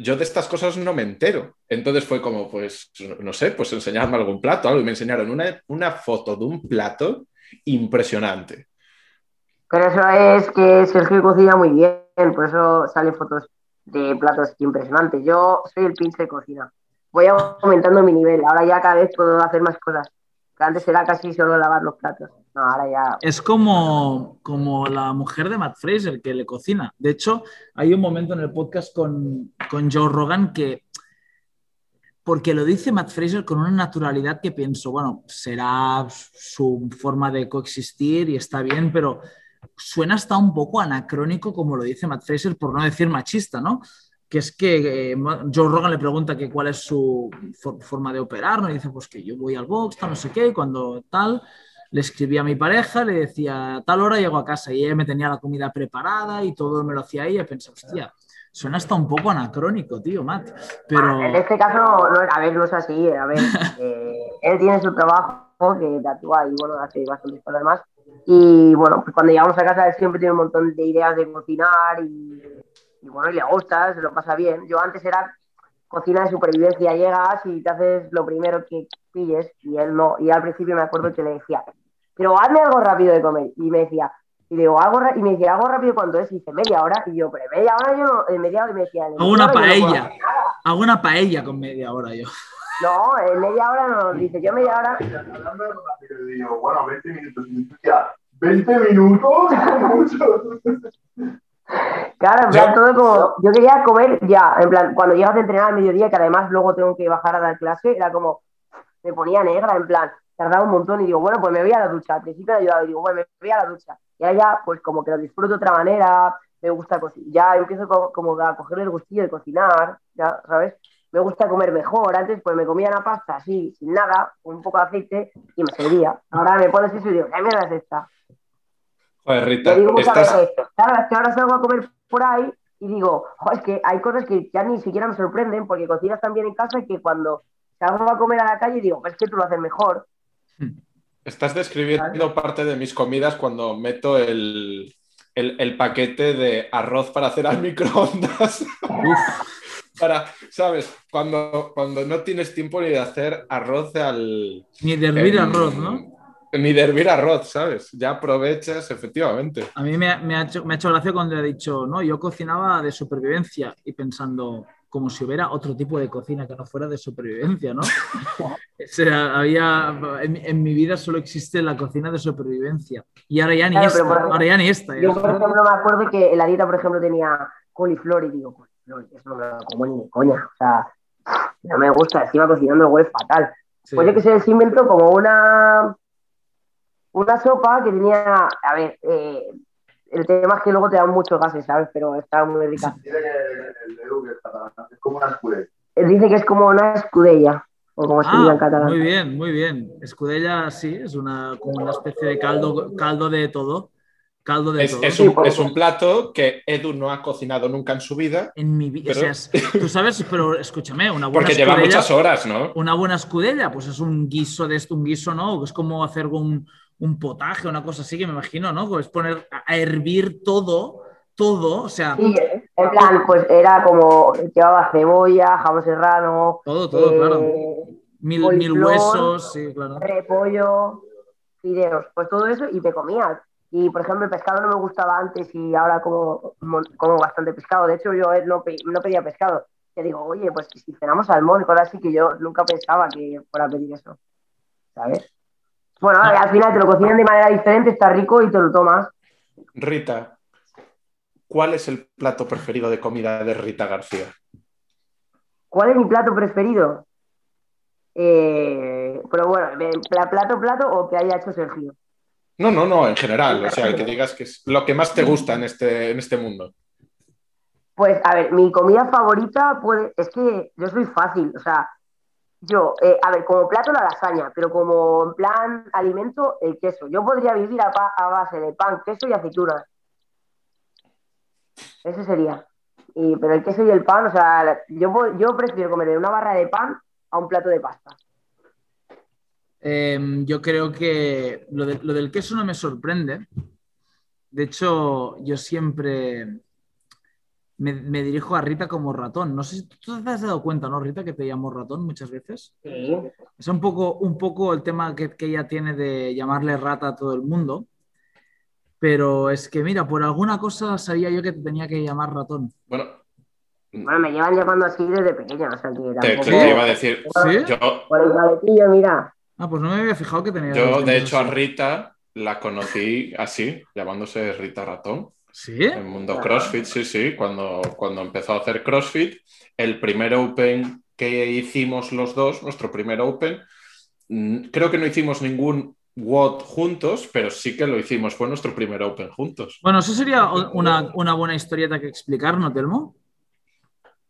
yo de estas cosas no me entero. Entonces fue como, pues, no sé, pues enseñadme algún plato, algo, y me enseñaron una, una foto de un plato impresionante. Pero eso es que Sergio cocina muy bien, por eso salen fotos de platos impresionantes. Yo soy el pinche de cocina. Voy aumentando mi nivel. Ahora ya cada vez puedo hacer más cosas. Antes era casi solo lavar los platos. Ahora ya. Es como, como la mujer de Matt Fraser que le cocina. De hecho, hay un momento en el podcast con, con Joe Rogan que. Porque lo dice Matt Fraser con una naturalidad que pienso, bueno, será su forma de coexistir y está bien, pero suena hasta un poco anacrónico, como lo dice Matt Fraser, por no decir machista, ¿no? Que es que eh, Joe Rogan le pregunta que cuál es su forma de operar, ¿no? Y dice, pues que yo voy al box, tal, no sé qué, y cuando tal, le escribí a mi pareja, le decía, tal hora llego a casa, y ella me tenía la comida preparada y todo me lo hacía ella, y pensé, hostia, suena hasta un poco anacrónico, tío, Matt. Pero... En este caso, no, a ver, no es así, a ver, (laughs) eh, él tiene su trabajo que tatúa y bueno, hace bastantes cosas más, y bueno, pues cuando llegamos a casa él siempre tiene un montón de ideas de cocinar y, bueno, y le gusta, se lo pasa bien. Yo antes era cocina de supervivencia, llegas y te haces lo primero que pilles y él no. Y al principio me acuerdo que le decía, pero hazme algo rápido de comer. Y me decía, y digo, algo y me decía, algo rápido cuánto es, y dice, media hora. Y yo, pero media hora yo no, en media hora y me decía, hago una paella, hago una paella con media hora yo. No, en media hora no, dice yo media hora. bueno, 20 minutos. Ya, 20 minutos, (laughs) mucho. Claro, en plan, todo como. Yo quería comer ya, en plan, cuando llegas a entrenar al mediodía, que además luego tengo que bajar a dar clase, era como. Me ponía negra, en plan, tardaba un montón y digo, bueno, pues me voy a la ducha. Al principio me ayudaba y digo, bueno, me voy a la ducha. Y ya, pues como que lo disfruto de otra manera, me gusta cocinar. Ya empiezo como a cogerle el gustillo de cocinar, ya, ¿sabes? me gusta comer mejor. Antes pues me comía una pasta así, sin nada, con un poco de aceite y me servía. Ahora me pones eso y digo, ¿qué mierda es esta? Joder, Rita, estás... Claro, es que ahora salgo a comer por ahí y digo, es que hay cosas que ya ni siquiera me sorprenden porque cocinas tan bien en casa que cuando salgo a comer a la calle digo, es que tú lo haces mejor. Estás describiendo parte de mis comidas cuando meto el, el, paquete de arroz para hacer al (laughs) microondas. para, ¿sabes? Cuando, cuando no tienes tiempo ni de hacer arroz al... Ni de hervir arroz, ¿no? (laughs) Ni de hervir arroz, ¿sabes? Ya aprovechas, efectivamente. A mí me, me, ha hecho, me ha hecho gracia cuando he dicho, no, yo cocinaba de supervivencia y pensando, como si hubiera otro tipo de cocina que no fuera de supervivencia, ¿no? (laughs) o sea, había, en, mi vida solo existe la cocina de supervivencia y ahora ya ni esta, ahora ya ni esta. Yo, por ejemplo, me acuerdo que en la dieta, por ejemplo, tenía coliflor y digo, coliflor, eso no me lo como ni de coña. O sea, no me gusta, encima cocinando huele fatal. Pues que se inventó como una, una sopa que tenía, a ver, eh, el tema es que luego te dan muchos gases, ¿sabes? Pero está muy rica. Dice que el, el, es como una escudella. Dice que es como una escudella. O como se diga en ah, catalán. Muy bien, muy bien. Escudella, sí, es una, como una especie de caldo, caldo de todo. Caldo de es, todo. Es, un, es, un, plato que Edu no ha cocinado nunca en su vida. En mi vida. O sea, tú sabes, pero escúchame, una buena Porque lleva muchas horas, ¿no? Una buena escudella, pues es un guiso de esto, un guiso, ¿no? Es como hacer un, un potaje, una cosa así que me imagino, ¿no? Pues poner a hervir todo, todo, o sea... Sí, en plan, pues era como, llevaba cebolla, jamón serrano... Todo, todo, claro. Eh, mil, mil, huesos, sí, claro. Repollo, fideos, pues todo eso y te comías. Y, por ejemplo, el pescado no me gustaba antes y ahora como, como bastante pescado. De hecho, yo no, no pedía pescado. Te digo, oye, pues si cenamos salmón, cosas así que yo nunca pensaba que fuera a pedir eso. ¿Sabes? Bueno, al final te lo cocinan de manera diferente, está rico y te lo tomas. Rita, ¿cuál es el plato preferido de comida de Rita García? ¿Cuál es mi plato preferido? Eh, pero bueno, plato, plato o que haya hecho Sergio. No, no, no, en general, o sea, que digas que es lo que más te gusta en este, en este mundo. Pues, a ver, mi comida favorita puede, es que yo soy fácil, o sea, yo, eh, a ver, como plato la lasaña, pero como en plan alimento, el queso. Yo podría vivir a, base de pan, queso y aceitunas. Ese sería. Y, pero el queso y el pan, o sea, yo, yo prefiero comer una barra de pan a un plato de pasta. Em, yo creo que lo, lo del queso no me sorprende. De hecho, yo siempre me, dirijo a Rita como ratón. No sé si tú te has dado cuenta, ¿no, Rita, que te llamo ratón muchas veces? Sí. Es un poco, un poco el tema que, ella tiene de llamarle rata a todo el mundo. Pero es que, mira, por alguna cosa sabía yo que te tenía que llamar ratón. Bueno, bueno, me llevan llamando así desde pequeña, o sea que Te, iba a decir, ¿Sí? yo... Por el maletillo, mira. Ah, pues no me había fijado que tenía... Yo, de hecho, a Rita la conocí así, llamándose Rita Ratón. ¿Sí? En el mundo CrossFit, sí, sí. Cuando, cuando empezó a hacer CrossFit, el primer Open que hicimos los dos, nuestro primer Open, mm, creo que no hicimos ningún WOD juntos, pero sí que lo hicimos. Fue nuestro primer Open juntos. Bueno, eso sería una, una buena historieta que explicar, ¿no, Telmo?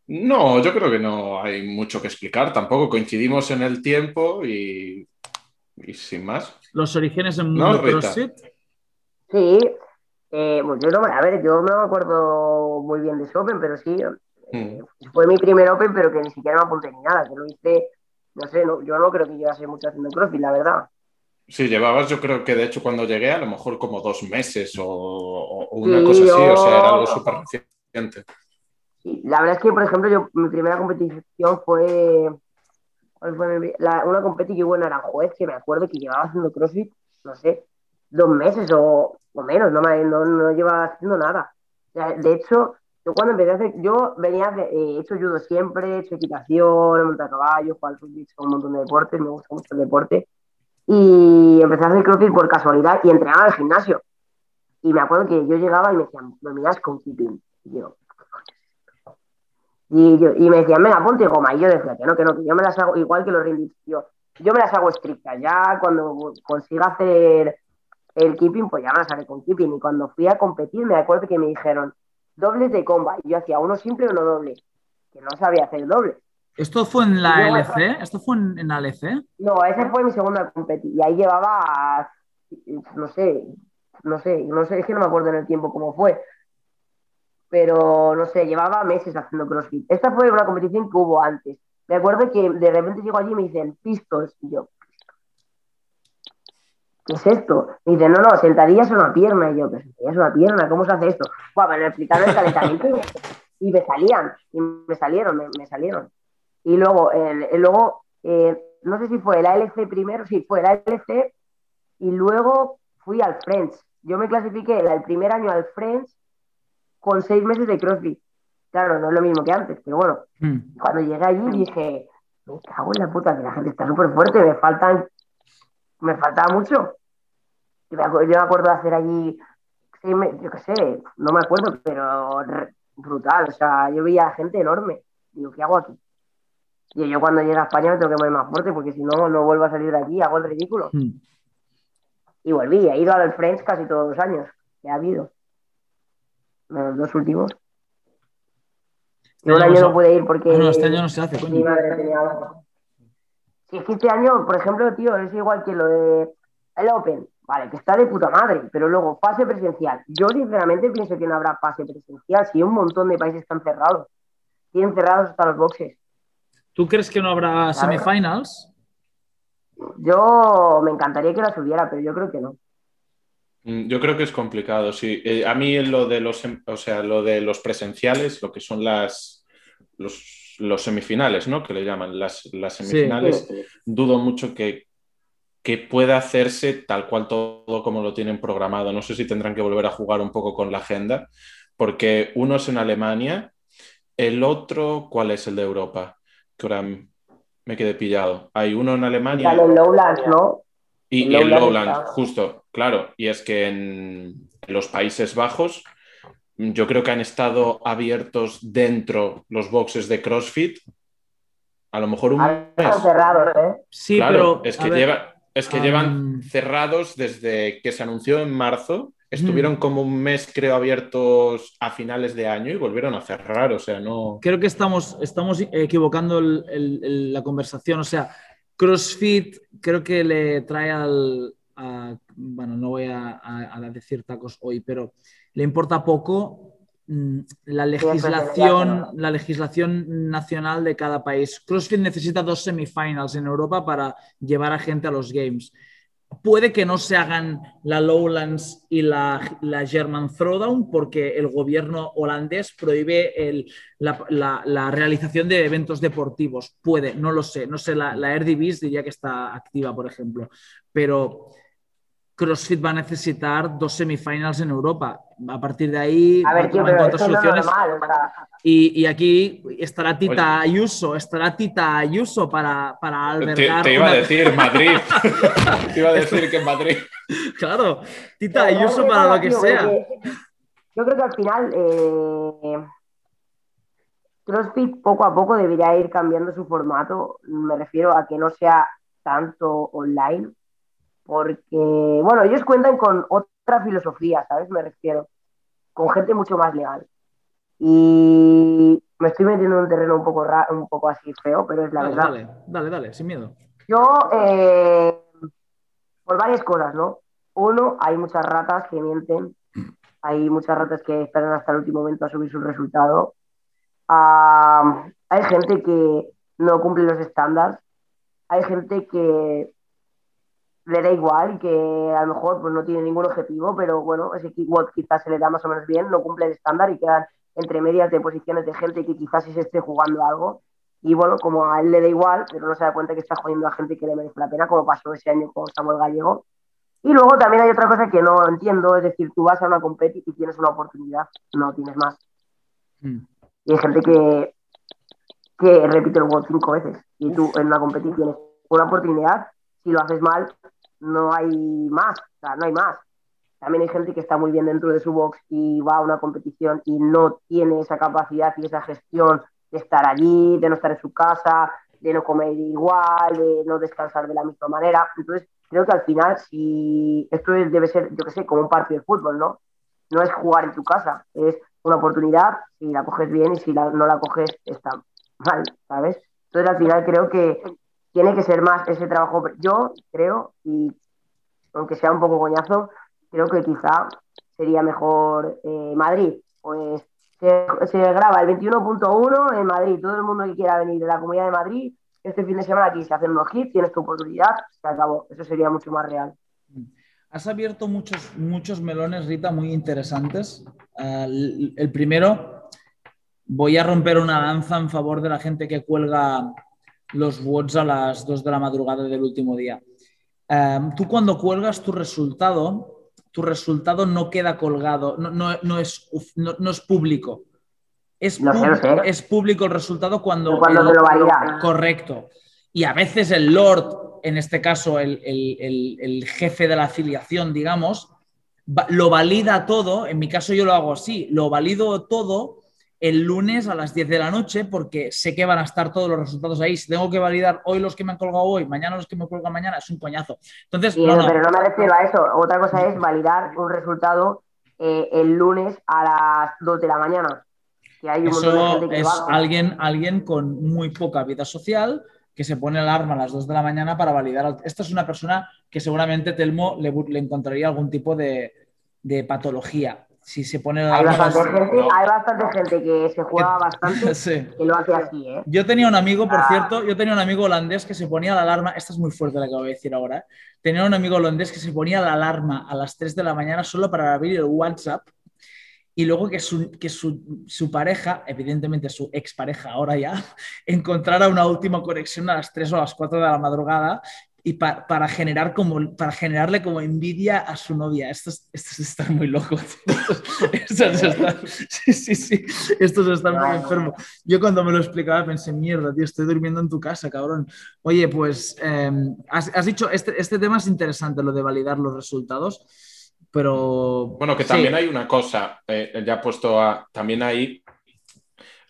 No, yo creo que no hay mucho que explicar. Tampoco coincidimos en el tiempo y, sin más. ¿Los orígenes en mundo CrossFit? Sí, eh, pues yo no, a ver, yo no me acuerdo muy bien de ese Open, pero sí, eh, mm. fue mi primer Open, pero que ni siquiera me apunté ni nada, que lo hice, no sé, yo no creo que llevase mucho haciendo CrossFit, la verdad. Sí, llevabas, yo creo que de hecho cuando llegué a lo mejor como dos meses o, una cosa así, o sea, era algo súper reciente. Sí, la verdad es que, por ejemplo, yo, mi primera competición fue, fue una competición que bueno, era juez, que me acuerdo que llevaba haciendo CrossFit, no sé, dos meses o, menos, no, no, no llevaba haciendo nada. de hecho, yo cuando empecé a hacer, yo venía, eh, he hecho judo siempre, he hecho equitación, he montado caballo, juego al fútbol, un montón de deportes, me gusta mucho el deporte. Y empecé a hacer crossfit por casualidad y entrenaba al gimnasio. Y me acuerdo que yo llegaba y me decían, me miras con keeping. Y yo, y, yo, y me decían, venga, ponte goma. Y yo decía que no, que no, que yo me las hago igual que los rindis. Yo, yo me las hago estrictas. Ya cuando consiga hacer el keeping, pues ya me sale con keeping. Y cuando fui a competir, me acuerdo que me dijeron dobles de comba. Y yo hacía uno simple o uno doble. Que no sabía hacer doble. ¿Esto fue en la LC? ¿Esto fue en, la LC? No, ese fue mi segunda competición. Y ahí llevaba, no sé, no sé, no sé, es que no me acuerdo en el tiempo cómo fue. Pero no sé, llevaba meses haciendo CrossFit. Esta fue una competición que hubo antes. Me acuerdo que de repente llego allí y me dicen pistols. Y yo, ¿qué es esto? Me dice, no, no, sentadillas una pierna. Y yo, ¿qué sentadillas una pierna? ¿Cómo se hace esto? Bueno, me explicaron el calentamiento (laughs) y me, salían, y me salieron, me, salieron. Y luego, luego eh, no sé si fue el ALC primero, sí, fue el ALC, y luego fui al Friends. Yo me clasifiqué el primer año al Friends con seis meses de CrossFit. Claro, no es lo mismo que antes, pero bueno, mm. cuando llegué allí dije, me cago en la puta, que la gente está súper fuerte, me faltan, me faltaba mucho. Yo me, acuerdo, de hacer allí, yo qué sé, no me acuerdo, pero brutal. O sea, yo veía gente enorme. Digo, ¿qué hago aquí? Y yo cuando llegue a España me tengo que mover más fuerte porque si no, no vuelvo a salir de aquí, hago el ridículo. Hmm. Y volví, he ido al Friends casi todos los años que ha habido. Los dos últimos. Y un año no pude ir porque. No, este año no se hace, algo. Si es que este año, por ejemplo, tío, es igual que lo de el Open. Vale, que está de puta madre, pero luego fase presencial. Yo sinceramente pienso que no habrá fase presencial si un montón de países están cerrados. Tienen cerrados hasta los boxes. ¿Tú crees que no habrá semifinals? Yo me encantaría que las hubiera, pero yo creo que no. Mm, yo creo que es complicado, sí. Eh, a mí lo de los, o sea, lo de los presenciales, lo que son las los, semifinales, ¿no? Que le llaman las, semifinales, dudo mucho que, que pueda hacerse tal cual todo como lo tienen programado. No sé si tendrán que volver a jugar un poco con la agenda, porque uno es en Alemania, el otro, ¿cuál es el de Europa? que ahora me quedé pillado. Hay uno en Alemania. el Lowlands, ¿no? Y, el Lowlands, justo, claro. Y es que en, los Países Bajos, yo creo que han estado abiertos dentro los boxes de CrossFit. A lo mejor un mes. cerrados, ¿eh? Sí, pero. Es que, lleva, es que llevan cerrados desde que se anunció en marzo. Estuvieron como un mes, creo, abiertos a finales de año y volvieron a cerrar, o sea, no... Creo que estamos, estamos equivocando la conversación, o sea, CrossFit creo que le trae al... bueno, no voy a, decir tacos hoy, pero le importa poco mm, la legislación, la legislación nacional de cada país. CrossFit necesita dos semifinals en Europa para llevar a gente a los Games. Puede que no se hagan la Lowlands y la, la German Throwdown porque el gobierno holandés prohíbe el, la, la, realización de eventos deportivos. Puede, no lo sé. No sé, la, la diría que está activa, por ejemplo. Pero CrossFit va a necesitar dos semifinals en Europa. A partir de ahí, a ver, soluciones. y, aquí estará Tita Ayuso, estará Tita Ayuso para, para albergar. Te, iba a decir Madrid. (laughs) te iba a decir que en Madrid. Claro, Tita Ayuso para lo que sea. Yo creo que al final eh, CrossFit poco a poco debería ir cambiando su formato. Me refiero a que no sea tanto online porque, bueno, ellos cuentan con otra filosofía, ¿sabes? Me refiero, con gente mucho más legal. Y me estoy metiendo en un terreno un poco, un poco así feo, pero es la verdad. Dale, dale, dale, sin miedo. Yo, eh, por varias cosas, ¿no? Uno, hay muchas ratas que mienten, hay muchas ratas que esperan hasta el último momento a subir su resultado. Ah, hay gente que no cumple los estándares, hay gente que le da igual y que a lo mejor pues, no tiene ningún objetivo, pero bueno, ese kickbot quizás se le da más o menos bien, no cumple el estándar y quedan entre medias de posiciones de gente que quizás sí se esté jugando algo. Y bueno, como a él le da igual, pero no se da cuenta que está jugando a gente que le merece la pena, como pasó ese año con Samuel Gallego. Y luego también hay otra cosa que no entiendo, es decir, tú vas a una competición y tienes una oportunidad, no tienes más. Mm. Y hay gente que, que repite el WOD cinco veces y tú en una competición tienes una oportunidad, si lo haces mal, no hay más, o sea, no hay más. También hay gente que está muy bien dentro de su box y va a una competición y no tiene esa capacidad y esa gestión de estar allí, de no estar en su casa, de no comer igual, de no descansar de la misma manera. Entonces, creo que al final, si esto debe ser, yo qué sé, como un partido de fútbol, ¿no? No es jugar en tu casa, es una oportunidad, si la coges bien y si no la coges, está mal, ¿sabes? Entonces, al final creo que tiene que ser más ese trabajo. Yo creo, y aunque sea un poco coñazo, creo que quizá sería mejor eh, Madrid. Pues se, graba el 21.1 en Madrid. Todo el mundo que quiera venir de la comunidad de Madrid, este fin de semana aquí se hacen unos hits, tienes tu oportunidad, se acabó. Eso sería mucho más real. Has abierto muchos, muchos melones, Rita, muy interesantes. el primero, voy a romper una lanza en favor de la gente que cuelga los WOTS a las 2 de la madrugada del último día. Em, tú cuando cuelgas tu resultado, tu resultado no queda colgado, no, es, no, es público. Es, es público el resultado cuando... Cuando lo valida. Correcto. Y a veces el Lord, en este caso el, el jefe de la afiliación, digamos, lo valida todo. En mi caso yo lo hago así, lo valido todo el lunes a las 10 de la noche porque sé que van a estar todos los resultados ahí. Si tengo que validar hoy los que me han colgado hoy, mañana los que me colgan mañana, es un coñazo. Entonces, Pero no me refiero a eso. Otra cosa es validar un resultado eh, el lunes a las 2 de la mañana. Que hay un eso de es alguien, alguien con muy poca vida social que se pone alarma a las 2 de la mañana para validar. Esta es una persona que seguramente Telmo le, encontraría algún tipo de, de patología si se pone hay bastante, gente, hay bastante gente que se juega (laughs) bastante (laughs) que lo hace así, ¿eh? Yo tenía un amigo, por ah. cierto, yo tenía un amigo holandés que se ponía la alarma, esta es muy fuerte la que voy a decir ahora, ¿eh? tenía un amigo holandés que se ponía la alarma a las 3 de la mañana solo para abrir el WhatsApp y luego que, su, que su, su, pareja, evidentemente su expareja ahora ya, (laughs) encontrara una última conexión a las 3 o a las 4 de la madrugada y para, generar como, para generarle como envidia a su novia. Estos, estos están muy locos. (laughs) Estos, están, sí, sí, sí. Estos están muy enfermos. Yo cuando me lo explicaba pensé, mierda, tío, estoy durmiendo en tu casa, cabrón. Oye, pues em, has, dicho, este, este tema es interesante, lo de validar los resultados. Pero. Bueno, que también hay una cosa, eh, ya puesto a. También hay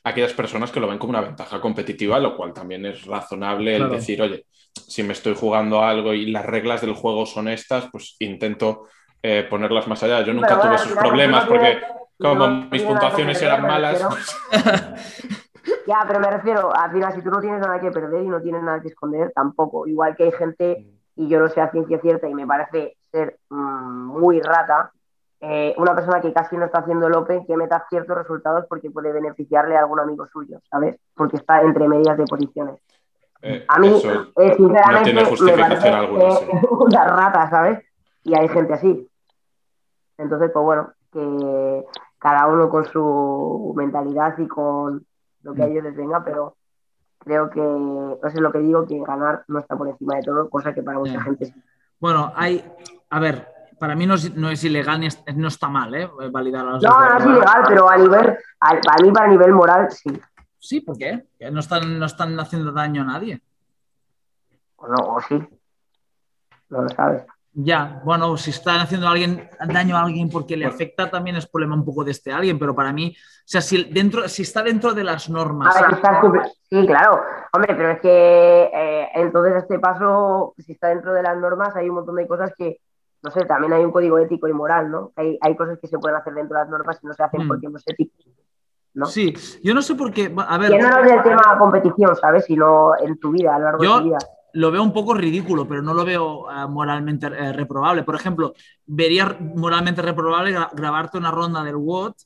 aquellas personas que lo ven como una ventaja competitiva, lo cual también es razonable el decir, oye, si me estoy jugando algo y las reglas del juego son estas, pues intento eh, ponerlas más allá. Yo nunca tuve esos problemas porque como mis puntuaciones eran malas. (laughs) ya, pero me refiero, al final, si tú no tienes nada que perder y no tienes nada que esconder, tampoco. Igual que hay gente, y yo lo sé a ciencia cierta y me parece ser mm, muy rata, eh, una persona que casi no está haciendo el Open que meta ciertos resultados porque puede beneficiarle a algún amigo suyo, ¿sabes? Porque está entre medias de posiciones. Eh, a mí, eh, sinceramente, no tiene justificación alguna. Sí. Una rata, ¿sabes? Y hay gente así. Entonces, pues bueno, que cada uno con su mentalidad y con lo que a ellos les venga, pero creo que, no sé lo que digo, que ganar no está por encima de todo, cosa que para mucha gente sí. Bueno, hay, a ver, para mí no es, no es ilegal ni no está mal, ¿eh? Validar a los No, no es ilegal, pero a nivel, para mí, para nivel moral, sí. Sí, ¿por qué? No están, no están haciendo daño a nadie. O no, o sí. No lo sabes. Ya, bueno, si están haciendo alguien, daño a alguien porque le afecta, también es problema un poco de este alguien, pero para mí, o sea, si, dentro, si está dentro de las normas. sí, claro. Hombre, pero es que eh, entonces este paso, si está dentro de las normas, hay un montón de cosas que, no sé, también hay un código ético y moral, ¿no? Hay, hay cosas que se pueden hacer dentro de las normas y no se hacen mm. porque no es ético. Sí, yo no sé por qué. A ver. Que no es el tema competición, ¿sabes? Sino en tu vida, a lo largo de tu vida. Lo veo un poco ridículo, pero no lo veo eh, moralmente eh, reprobable. Por ejemplo, vería moralmente reprobable grabarte una ronda del WOT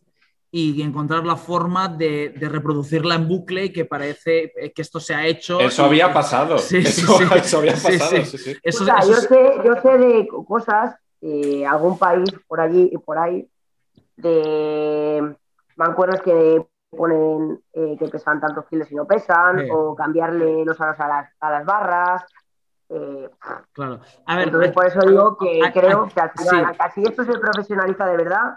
y encontrar la forma de, reproducirla en bucle y que parece eh, que esto se ha hecho. Eso había pasado. Sí, (laughs) eso, sí, eso, había pasado. Eso, yo, sé, yo sé de cosas, algún país por allí y por ahí, de mancuernos que ponen eh, que pesan tantos kilos y no pesan, o cambiarle los aros a las, a las barras. Eh, claro. A ver, entonces, por eso digo que creo que al final, si esto se profesionaliza de verdad.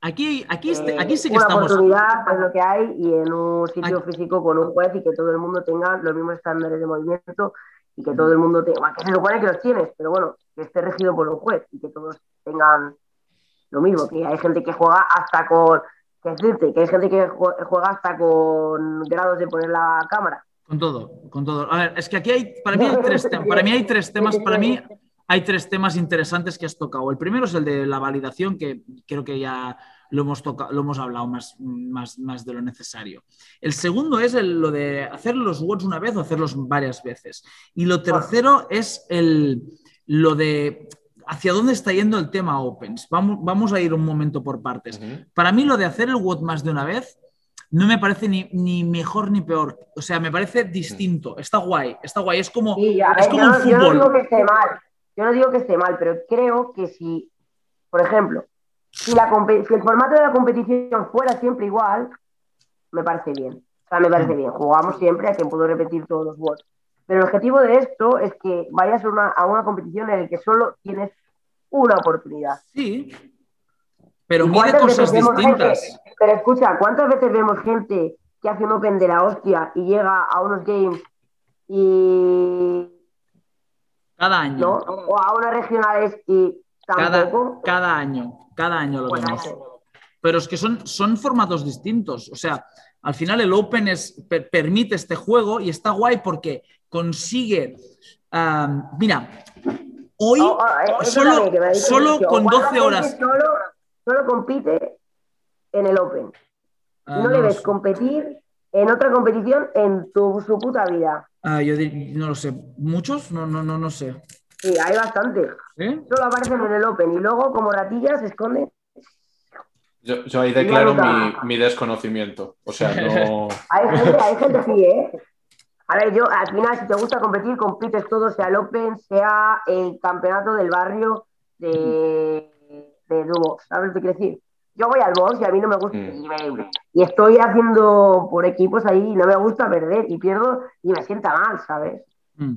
Aquí, aquí, este, aquí sí que una estamos. oportunidad es lo que hay y en un sitio físico con un juez y que todo el mundo tenga los mismos estándares de movimiento y que todo el mundo tenga, que se supone que los tienes, pero bueno, que esté regido por un juez y que todos tengan lo mismo, que hay gente que juega hasta con, que decirte, que hay gente que juega hasta con grados de poner la cámara. Con todo, con todo. A ver, es que aquí hay, para mí hay tres, (laughs) para mí hay tres temas, para mí hay tres temas interesantes que has tocado. El primero es el de la validación, que creo que ya lo hemos, tocado, lo hemos hablado más, más, más de lo necesario. El segundo es lo de hacer los words una vez o hacerlos varias veces. Y lo tercero es el, lo de hacia dónde está yendo el tema Opens. Vamos, vamos a ir un momento por partes. Para mí lo de hacer el WOT más de una vez no me parece ni, mejor ni peor. O sea, me parece distinto. Está guay, está guay. Es como, es como yo, Yo no digo que esté mal, yo no digo que esté mal, pero creo que si, por ejemplo, si, la, si el formato de la competición fuera siempre igual, me parece bien. O sea, me parece bien. Jugamos siempre a que puedo repetir todos los WOTs. Pero el objetivo de esto es que vayas a una, a una competición en la que solo tienes una oportunidad. Sí, pero mide cosas distintas. pero escucha, ¿cuántas veces vemos gente que hace un Open de la hostia y llega a unos games y. Cada año. O a unas regionales y tampoco. Cada, cada año, cada año lo pues vemos. pero es que son, son formatos distintos. O sea, al final el Open es, permite este juego y está guay porque consigue. mira, hoy eh, solo, con 12 horas. Solo, compite en el Open. Ah, no, le ves competir en otra competición en tu, su puta vida. Ah, yo no lo sé. ¿Muchos? No, no, no, no sé. Sí, hay bastante. Solo aparecen en el Open y luego, como ratillas, se esconden. Yo, ahí declaro mi, desconocimiento. O sea, (laughs) no. hay gente, hay gente sí, ¿eh? A ver, yo al final, si te gusta competir, compites todo, sea el Open, sea el campeonato del barrio de, de ¿Sabes lo que quiero decir? Yo voy al box y a mí no me gusta. Mm. Y, estoy haciendo por equipos ahí y no me gusta perder y pierdo y me sienta mal, ¿sabes? Mm.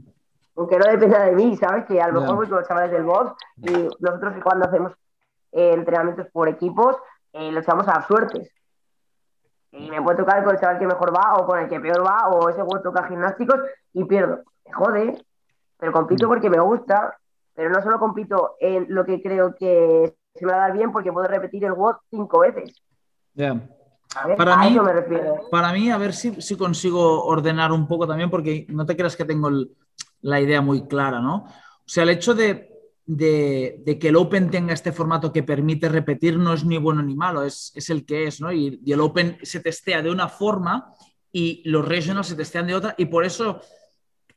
Aunque no dependa de mí, ¿sabes? Que a lo mejor voy con los chavales del box y nosotros cuando hacemos eh, entrenamientos por equipos, eh, lo echamos a las suertes. Y me puede tocar con el chaval que mejor va o con el que peor va o ese juego toca gimnásticos y pierdo. Me jode, pero compito mm. porque me gusta, pero no solo compito en lo que creo que se me va a dar bien porque puedo repetir el WOD cinco veces. Para, mí, para mí, a ver si, si, consigo ordenar un poco también, porque no te creas que tengo la idea muy clara, ¿no? O sea, el hecho de, de, que el Open tenga este formato que permite repetir no es ni bueno ni malo, es, es el que es, ¿no? Y, el Open se testea de una forma y los regionals se testean de otra, y por eso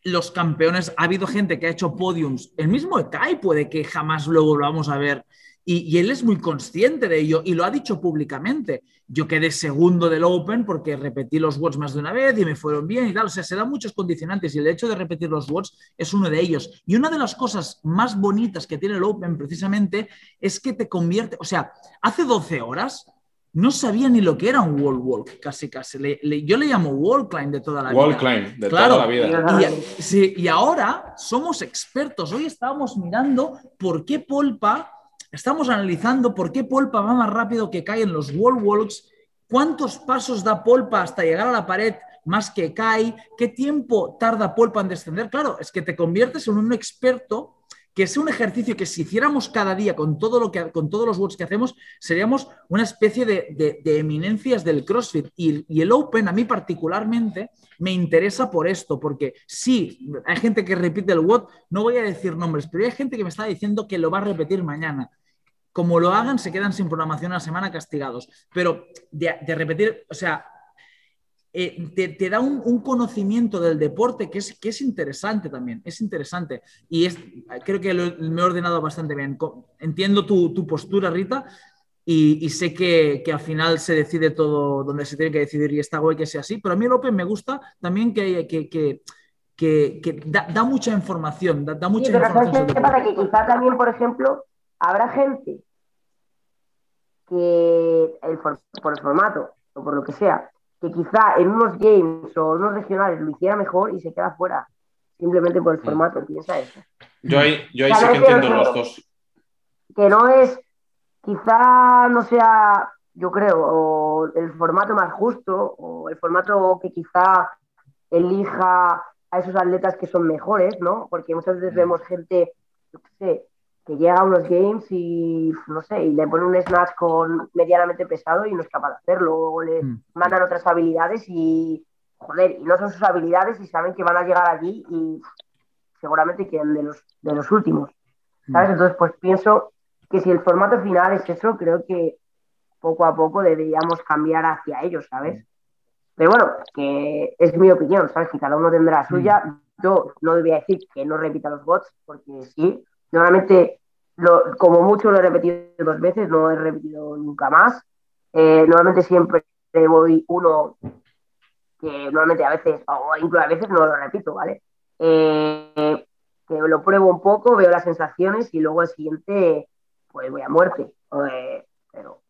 los campeones, ha habido gente que ha hecho podiums, el mismo Kai puede que jamás luego lo vamos a ver y, él es muy consciente de ello y lo ha dicho públicamente. Yo quedé segundo del Open porque repetí los words más de una vez y me fueron bien y tal. O sea, se dan muchos condicionantes y el hecho de repetir los words es uno de ellos. Y una de las cosas más bonitas que tiene el Open precisamente es que te convierte, o sea, hace 12 horas no sabía ni lo que era un wall walk, casi casi. yo le llamo wall climb de toda la vida. Wall climb, de toda la vida. Y, sí, y ahora somos expertos. Hoy estábamos mirando por qué Polpa Estamos analizando por qué Polpa va más rápido que cae en los wall walks, cuántos pasos da Polpa hasta llegar a la pared más que cae, qué tiempo tarda Polpa en descender. Claro, es que te conviertes en un experto que es un ejercicio que si hiciéramos cada día con, todo lo que, con todos los walks que hacemos, seríamos una especie de, eminencias del CrossFit. Y, y, el Open, a mí particularmente, me interesa por esto, porque sí, hay gente que repite el WOD, no voy a decir nombres, pero hay gente que me está diciendo que lo va a repetir mañana como lo hagan, se quedan sin programación a la semana castigados. Pero de, repetir, o sea, eh, te, da un, conocimiento del deporte que es, que es interesante también, es interesante. Y es, creo que me he ordenado bastante bien. Entiendo tu, postura, Rita, y, sé que, al final se decide todo donde se tiene que decidir y está guay que sea así, pero a mí el Open me gusta también que, que, que da, mucha información, da, mucha información. para que quizá también, por ejemplo, habrá gente que por el formato o por lo que sea, que quizá en unos games o unos regionales lo hiciera mejor y se queda fuera, simplemente por el mm. formato, piensa eso. Yo ahí, yo ahí sí que entiendo los dos. Que no es, quizá no sea, yo creo, el formato más justo o el formato que quizá elija a esos atletas que son mejores, ¿no? Porque muchas veces mm. vemos gente, yo qué sé, que llega a unos games y no sé, y le pone un snatch con medianamente pesado y no es capaz de hacerlo, o le mm. mandan otras habilidades y joder, y no son sus habilidades y saben que van a llegar allí y seguramente queden de los, de los últimos. Mm. ¿Sabes? Entonces, pues pienso que si el formato final es eso, creo que poco a poco deberíamos cambiar hacia ellos, ¿sabes? Pero bueno, que es mi opinión, ¿sabes? Que cada uno tendrá la suya. Mm. Yo no debería decir que no repita los bots, porque sí, Normalmente, lo, como mucho lo he repetido dos veces, no he repetido nunca más. Eh, normalmente siempre voy uno que normalmente a veces, o incluso a veces no lo repito, ¿vale? Eh, que lo pruebo un poco, veo las sensaciones y luego el siguiente, pues voy a muerte. Eh, pero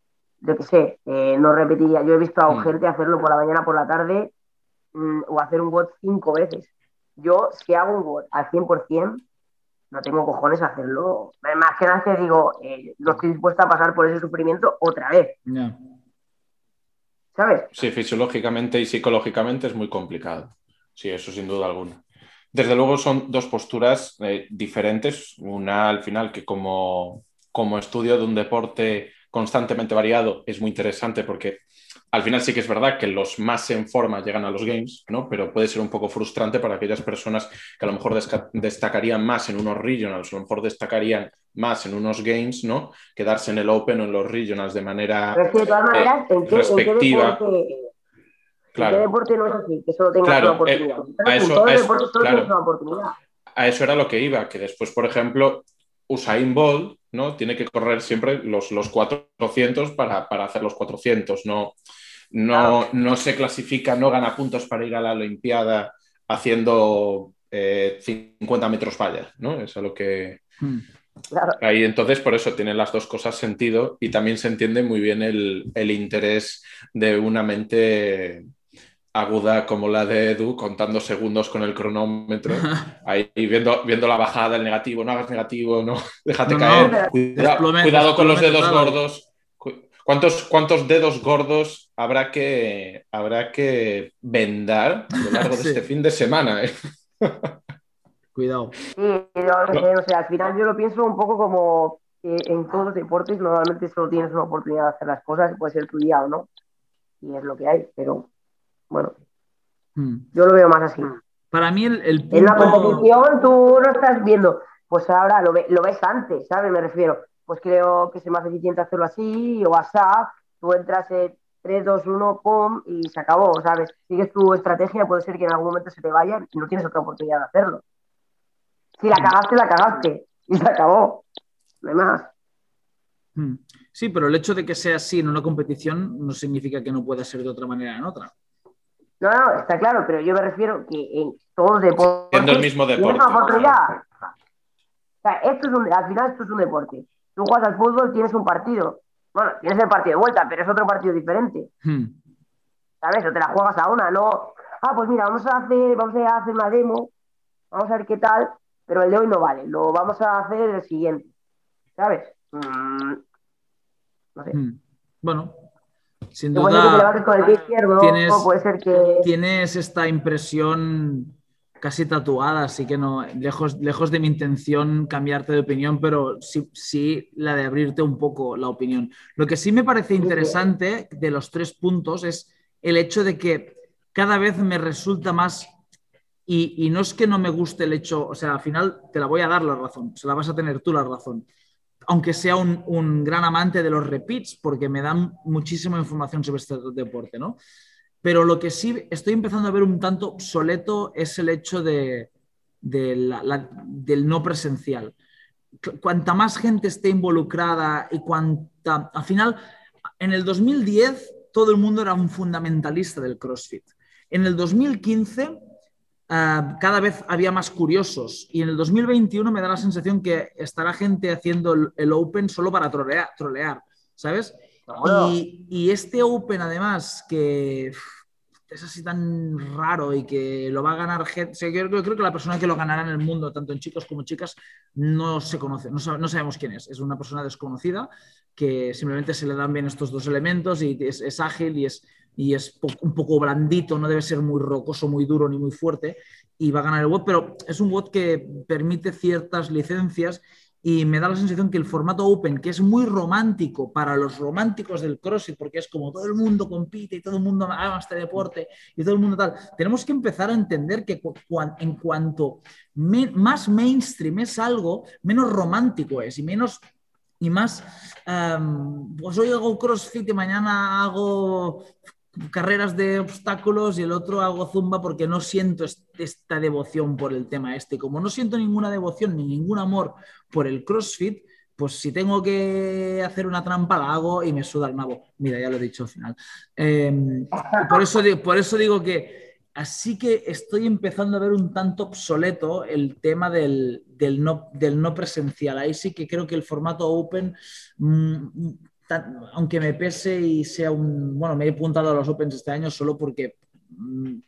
yo qué sé, no repetiría. Yo he visto a mm. gente hacerlo por la mañana, por la tarde, mm, o hacer un bot cinco veces. Yo, si hago un bot al 100%, no tengo cojones a hacerlo. Más que nada que digo, eh, no estoy dispuesta a pasar por ese sufrimiento otra vez. ¿Sabes? Sí, fisiológicamente y psicológicamente es muy complicado. Sí, eso sin duda alguna. Desde luego son dos posturas eh, diferentes. Una al final que como, como estudio de un deporte constantemente variado es muy interesante porque al final sí que es verdad que los más en forma llegan a los games, ¿no? Pero puede ser un poco frustrante para aquellas personas que a lo mejor destacarían más en unos regionals, a lo mejor destacarían más en unos games, ¿no? Quedarse en el Open o en los regionals de manera respectiva. claro. ¿En qué deporte no es así? Que solo tengas una eh, a eso, una oportunidad. A eso era lo que iba, que después, por ejemplo, Usain Bolt, ¿no? Tiene que correr siempre los, los 400 para, para hacer los 400, no no, no se clasifica, no gana puntos para ir a la Olimpiada haciendo 50 eh, metros vallas, ¿no? Es a lo que... Hmm. Ahí entonces por eso tienen las dos cosas sentido y también se entiende muy bien el, interés de una mente aguda como la de Edu, contando segundos con el cronómetro, (laughs) ahí viendo, viendo la bajada, el negativo, no hagas negativo, no, (laughs) déjate caer, cuidado con los dedos gordos, ¿Cuántos, ¿Cuántos, dedos gordos habrá que, habrá que vendar a lo largo de (laughs) este fin de semana? Eh? Cuidado. Sí, o sea, al final yo lo pienso un poco como que en todos los deportes normalmente solo tienes una oportunidad de hacer las cosas, puede ser tu día o no, y es lo que hay, pero bueno, hmm. yo lo veo más así. Para mí el, el En la competición tú no estás viendo, pues ahora lo, lo ves antes, ¿sabes? Me refiero, pues creo que es más eficiente hacerlo así o así. Tú entras en 3, 2, 1, pum, y se acabó, ¿sabes? Sigues tu estrategia, puede ser que en algún momento se te vaya y no tienes otra oportunidad de hacerlo. Si la cagaste, la cagaste y se acabó. No hay más. Hmm. Sí, pero el hecho de que sea así en una competición no significa que no pueda ser de otra manera en otra. No, no, está claro, pero yo me refiero que en todos los deportes. Siendo el mismo deporte. Una oportunidad. O sea, esto es un, al final esto es un deporte. Tú juegas al fútbol, tienes un partido. Bueno, tienes el partido de vuelta, pero es otro partido diferente. Hmm. ¿Sabes? O te la juegas a una, no. Ah, pues mira, vamos a hacer, vamos a hacer una demo, vamos a ver qué tal, pero el de hoy no vale, lo vamos a hacer el siguiente. ¿Sabes? Mm, no sé. Hmm. Bueno, sin duda. tienes, puede ser que... tienes esta impresión casi tatuada, así que no, lejos, lejos de mi intención cambiarte de opinión, pero sí, sí la de abrirte un poco la opinión. Lo que sí me parece interesante de los tres puntos es el hecho de que cada vez me resulta más, y, no es que no me guste el hecho, o sea, al final te la voy a dar la razón, se la vas a tener tú la razón, aunque sea un, gran amante de los repeats, porque me dan muchísima información sobre este deporte, ¿no? pero lo que sí estoy empezando a ver un tanto obsoleto es el hecho de, del no presencial. Cuanta más gente esté involucrada y cuanta... Al final, en el 2010 todo el mundo era un fundamentalista del CrossFit. En el 2015 ah, cada vez había más curiosos y en el 2021 me da la sensación que estará gente haciendo el, Open solo para trolear, trolear ¿sabes? Y, este Open, además, que es así tan raro y que lo va a ganar gente. yo, creo que la persona que lo ganará en el mundo, tanto en chicos como chicas, no se conoce, no, sabemos quién es. Es una persona desconocida que simplemente se le dan bien estos dos elementos y es, ágil y es, y es un poco blandito, no debe ser muy rocoso, muy duro ni muy fuerte y va a ganar el bot, pero es un bot que permite ciertas licencias y me da la sensación que el formato Open, que es muy romántico para los románticos del CrossFit, porque es como todo el mundo compite y todo el mundo ama este deporte y todo el mundo tal, tenemos que empezar a entender que en cuanto más mainstream es algo, menos romántico es y menos y más, pues hoy hago CrossFit y mañana hago carreras de obstáculos y el otro hago zumba porque no siento esta devoción por el tema este. Como no siento ninguna devoción ni ningún amor por el CrossFit, pues si tengo que hacer una trampa la hago y me suda el nabo. Mira, ya lo he dicho al final. Em, por, eso, por eso digo que así que estoy empezando a ver un tanto obsoleto el tema del, del no presencial. Ahí sí que creo que el formato open aunque me pese y sea un... Bueno, me he apuntado a los Opens este año solo porque mm,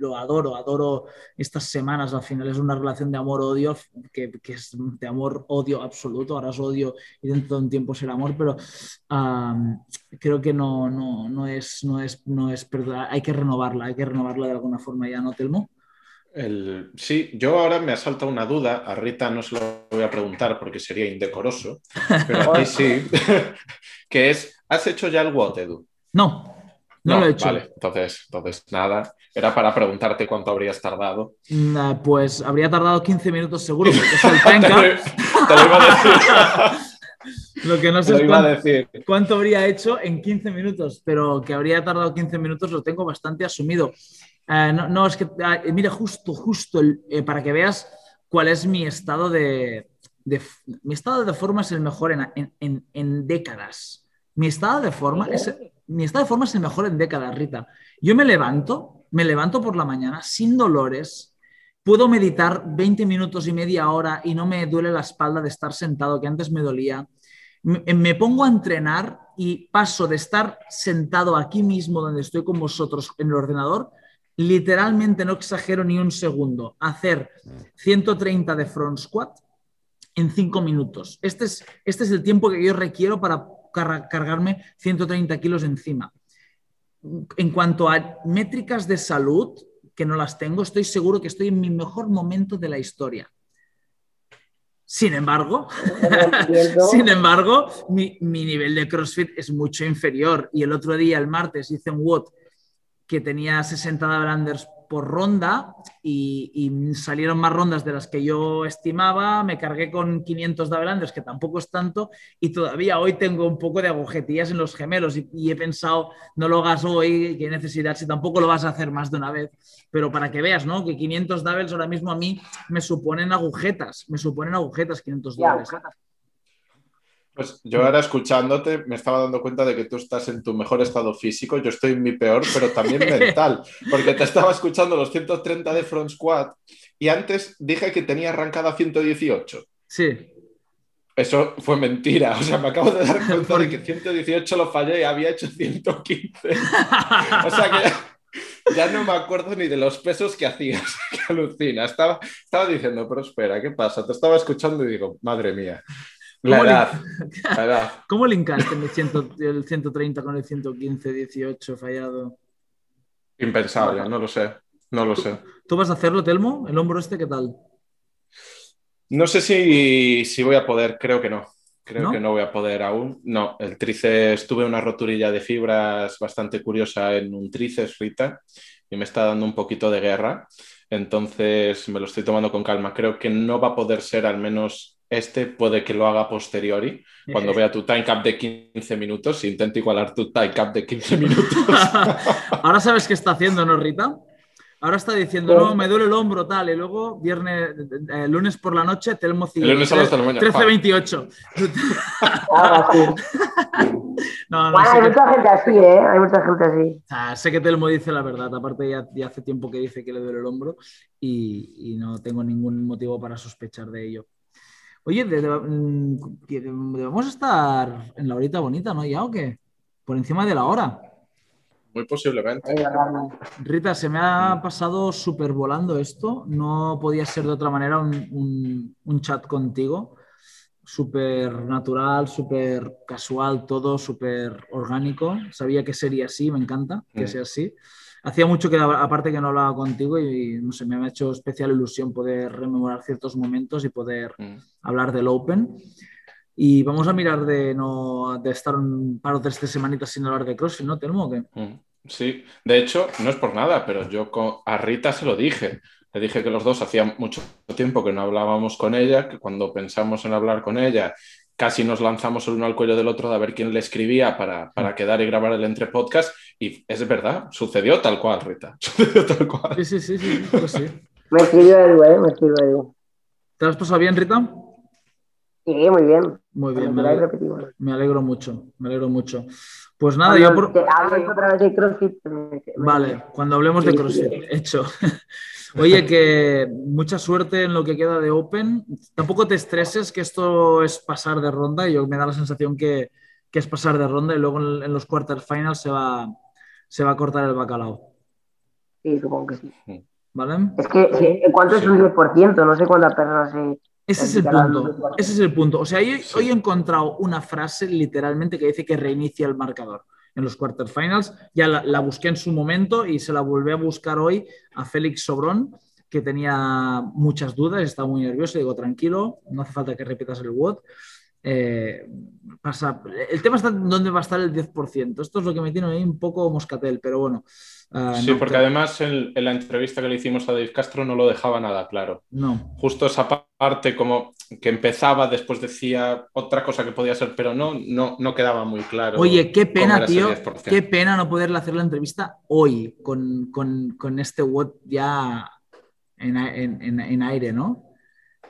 lo adoro, adoro estas semanas, al final es una relación de amor-odio, que, es de amor-odio absoluto, ahora es odio y dentro de un tiempo será amor, pero creo que no, no, no, es, no es, no es, hay que renovarla, hay que renovarla de alguna forma ya, ¿no, Telmo? El... Sí, yo ahora me ha saltado una duda. A Rita no se lo voy a preguntar porque sería indecoroso, pero a ti sí. (laughs) que es, ¿has hecho ya el WOT, Edu? No, no, lo he hecho. Vale, entonces, entonces nada. Era para preguntarte cuánto habrías tardado. Pues habría tardado 15 minutos seguro, porque es el time Te lo iba a decir. (laughs) Lo que no sé es cuánto, cuánto, habría hecho en 15 minutos, pero que habría tardado 15 minutos lo tengo bastante asumido. Eh, no, es que, ah, mira, justo, justo, eh, para que veas cuál es mi estado de, Mi estado de forma es el mejor en, en, en décadas. Mi estado de forma es, mi estado de forma es el mejor en décadas, Rita. Yo me levanto, me levanto por la mañana sin dolores, puedo meditar 20 minutos y media hora y no me duele la espalda de estar sentado, que antes me dolía. Me pongo a entrenar y paso de estar sentado aquí mismo donde estoy con vosotros en el ordenador, literalmente no exagero ni un segundo, hacer 130 de front squat en 5 minutos. Este es, este es el tiempo que yo requiero para cargarme 130 kilos encima. En cuanto a métricas de salud, que no las tengo, estoy seguro que estoy en mi mejor momento de la historia. Sin embargo, (laughs) sin embargo, mi, mi, nivel de CrossFit es mucho inferior. Y el otro día, el martes, hice un WOD que tenía 60 double por ronda y, salieron más rondas de las que yo estimaba. Me cargué con 500 double que tampoco es tanto, y todavía hoy tengo un poco de agujetillas en los gemelos y, he pensado, no lo hagas hoy, qué necesidad, si tampoco lo vas a hacer más de una vez. Pero para que veas, ¿no? Que 500 doubles ahora mismo a mí me suponen agujetas, me suponen agujetas 500 doubles. Pues yo ahora escuchándote me estaba dando cuenta de que tú estás en tu mejor estado físico, yo estoy en mi peor, pero también (laughs) mental, porque te estaba escuchando los 130 de front squat y antes dije que tenía arrancada 118. Sí. Eso fue mentira, o sea, me acabo de dar (laughs) cuenta de que 118 lo fallé y había hecho 115. (laughs) o sea que ya no me acuerdo ni de los pesos que hacías, que alucina. Estaba, estaba diciendo, pero espera, ¿qué pasa? Te estaba escuchando y digo, madre mía. La edad, ¿Cómo linkaste (laughs) el, 130 con el 115, 18 fallado? Impensable, no lo sé. No lo sé. ¿Tú vas a hacerlo, Telmo? ¿El hombro este qué tal? No sé si, voy a poder, creo que no. Creo que no voy a poder aún. No, el tríceps, tuve una roturilla de fibras bastante curiosa en un tríceps, Rita, y me está dando un poquito de guerra. Entonces me lo estoy tomando con calma. Creo que no va a poder ser al menos este puede que lo haga posteriori, cuando vea tu time cap de 15 minutos, intento igualar tu time cap de 15 (laughs) minutos. (laughs) Ahora sabes qué está haciendo, ¿no, Rita? Ahora está diciendo, no, me duele el hombro, tal, y luego viernes, eh, lunes por la noche, Telmo El lunes a las 13.28. (laughs) no, no, hay mucha gente así, ¿eh? Hay mucha gente así. sé que Telmo dice la verdad, aparte ya, hace tiempo que dice que le duele el hombro y no tengo ningún motivo para sospechar de ello. Oye, mm, debemos estar en la horita bonita, ¿no? ¿Ya o qué? Por encima de la hora. Muy posiblemente. Rita, se me ha pasado súper volando esto. No podía ser de otra manera un, un chat contigo. Súper natural, súper casual, todo súper orgánico. Sabía que sería así, me encanta que mm. sea así hacía mucho que aparte que no hablaba contigo y no sé, me ha hecho especial ilusión poder rememorar ciertos momentos y poder mm. hablar del Open. Y vamos a mirar de no de estar un par o tres semanitas sin hablar de CrossFit, ¿no, Telmo? Mm. Sí, de hecho, no es por nada, pero yo a Rita se lo dije. Le dije que los dos hacía mucho tiempo que no hablábamos con ella, que cuando pensamos en hablar con ella casi nos lanzamos el uno al cuello del otro de a ver quién le escribía para, para quedar y grabar el entre podcast. Y es verdad, sucedió tal cual, Rita. (laughs) Sucedió tal cual. Sí, sí, sí, sí. Pues sí. Me escribió Edu, ¿eh? Me escribió Edu. ¿Te lo has pasado bien, Rita? Sí, muy bien. Muy bien, me alegro, me alegro, mucho, me alegro mucho. Pues nada, yo por... otra vez de CrossFit. Vale, cuando hablemos de CrossFit, hecho. Oye, que mucha suerte en lo que queda de Open. Tampoco te estreses que esto es pasar de ronda. Yo me da la sensación que, es pasar de ronda y luego en, los quarterfinals se va, se va a cortar el bacalao. Sí, supongo que sí. ¿Vale? Es que, ¿cuánto es un 10%? No sé cuántas personas se... Ese es el punto. Ese es el punto. O sea, hoy, hoy he encontrado una frase literalmente que dice que reinicia el marcador en los quarterfinals. Ya la, busqué en su momento y se la volví a buscar hoy a Félix Sobrón que tenía muchas dudas, estaba muy nervioso, digo, tranquilo, no hace falta que repitas el WOD. Eh, pasa, el tema está dónde va a estar el 10%. Esto es lo que me tiene un poco moscatel, pero bueno. Uh, sí, porque además en, la entrevista que le hicimos a Dave Castro no lo dejaba nada claro. No. Justo esa parte como que empezaba, después decía otra cosa que podía ser, pero no, no, no quedaba muy claro. Oye, qué pena, tío. Qué pena no poderle hacer la entrevista hoy con, con, con este WOT ya en, en, en aire, ¿no?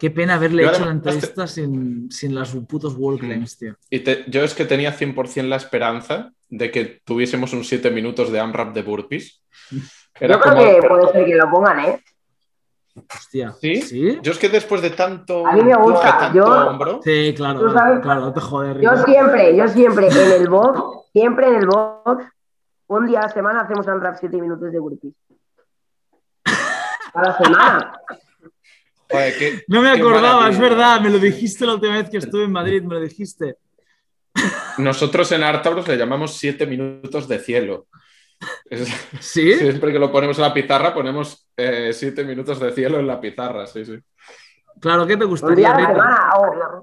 Qué pena haberle hecho la entrevista sin, sin las putos World mm. Claims, tío. Y yo es que tenía 100% la esperanza de que tuviésemos un 7 minutos de AMRAP de burpees. Era yo creo que puede ser que lo pongan, ¿eh? Hostia. ¿Sí? Yo es que después de tanto. A mí me gusta. yo... Sí, claro, claro, no te joder. Yo siempre, yo siempre en el box, siempre en el box, un día a la semana hacemos AMRAP 7 minutos de burpees. A la semana no me acordaba, es verdad, me lo dijiste la última vez que estuve en Madrid, me lo dijiste. Nosotros en Artauros le llamamos siete minutos de cielo. ¿Sí? (laughs) Siempre que lo ponemos en la pizarra, ponemos eh, siete minutos de cielo en la pizarra, sí, sí. Claro, ¿qué te gustaría?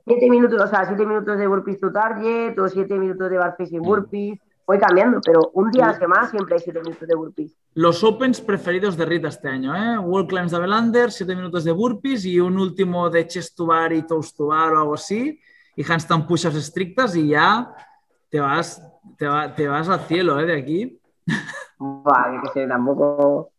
siete minutos, o sea, siete minutos de burpees to target o siete minutos de bar facing burpees voy cambiando, pero un día a la semana siempre hay 7 minutos de burpees. Los Opens preferidos de Rita este año, ¿eh? World Climbs de Belander, 7 minutos de burpees y un último de chest to bar y toast to bar o algo así, y handstand push-ups estrictas y ya te vas, te, te vas al cielo, ¿eh? De aquí. Vale, que sé, tampoco...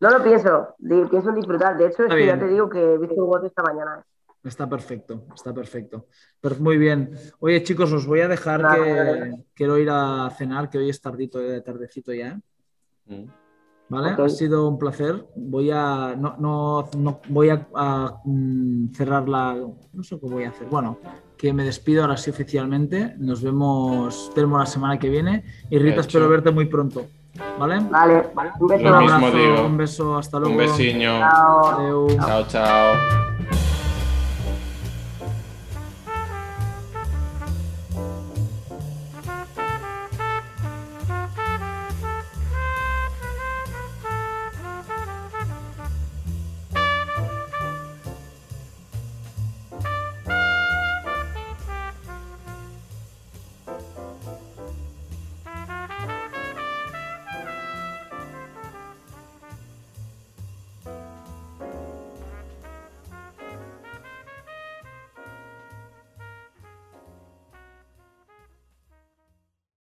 No lo pienso, pienso en disfrutar. De hecho, es que ya te digo que he visto un bote esta mañana. Está perfecto, está perfecto. Pero muy bien. Oye, chicos, os voy a dejar que quiero ir a cenar, que hoy es tardito, de eh, tardecito ya. ¿eh? Mm. ¿Vale? Ha sido un placer. Voy a. No, no, no voy a, mm, cerrar la. No sé qué voy a hacer. Bueno, que me despido ahora sí oficialmente. Nos vemos, vemos la semana que viene. Y Rita, espero verte muy pronto. ¿Vale? Vale, un beso. Un, abrazo, un beso, hasta luego. Un besiño. Chao, chao. chao.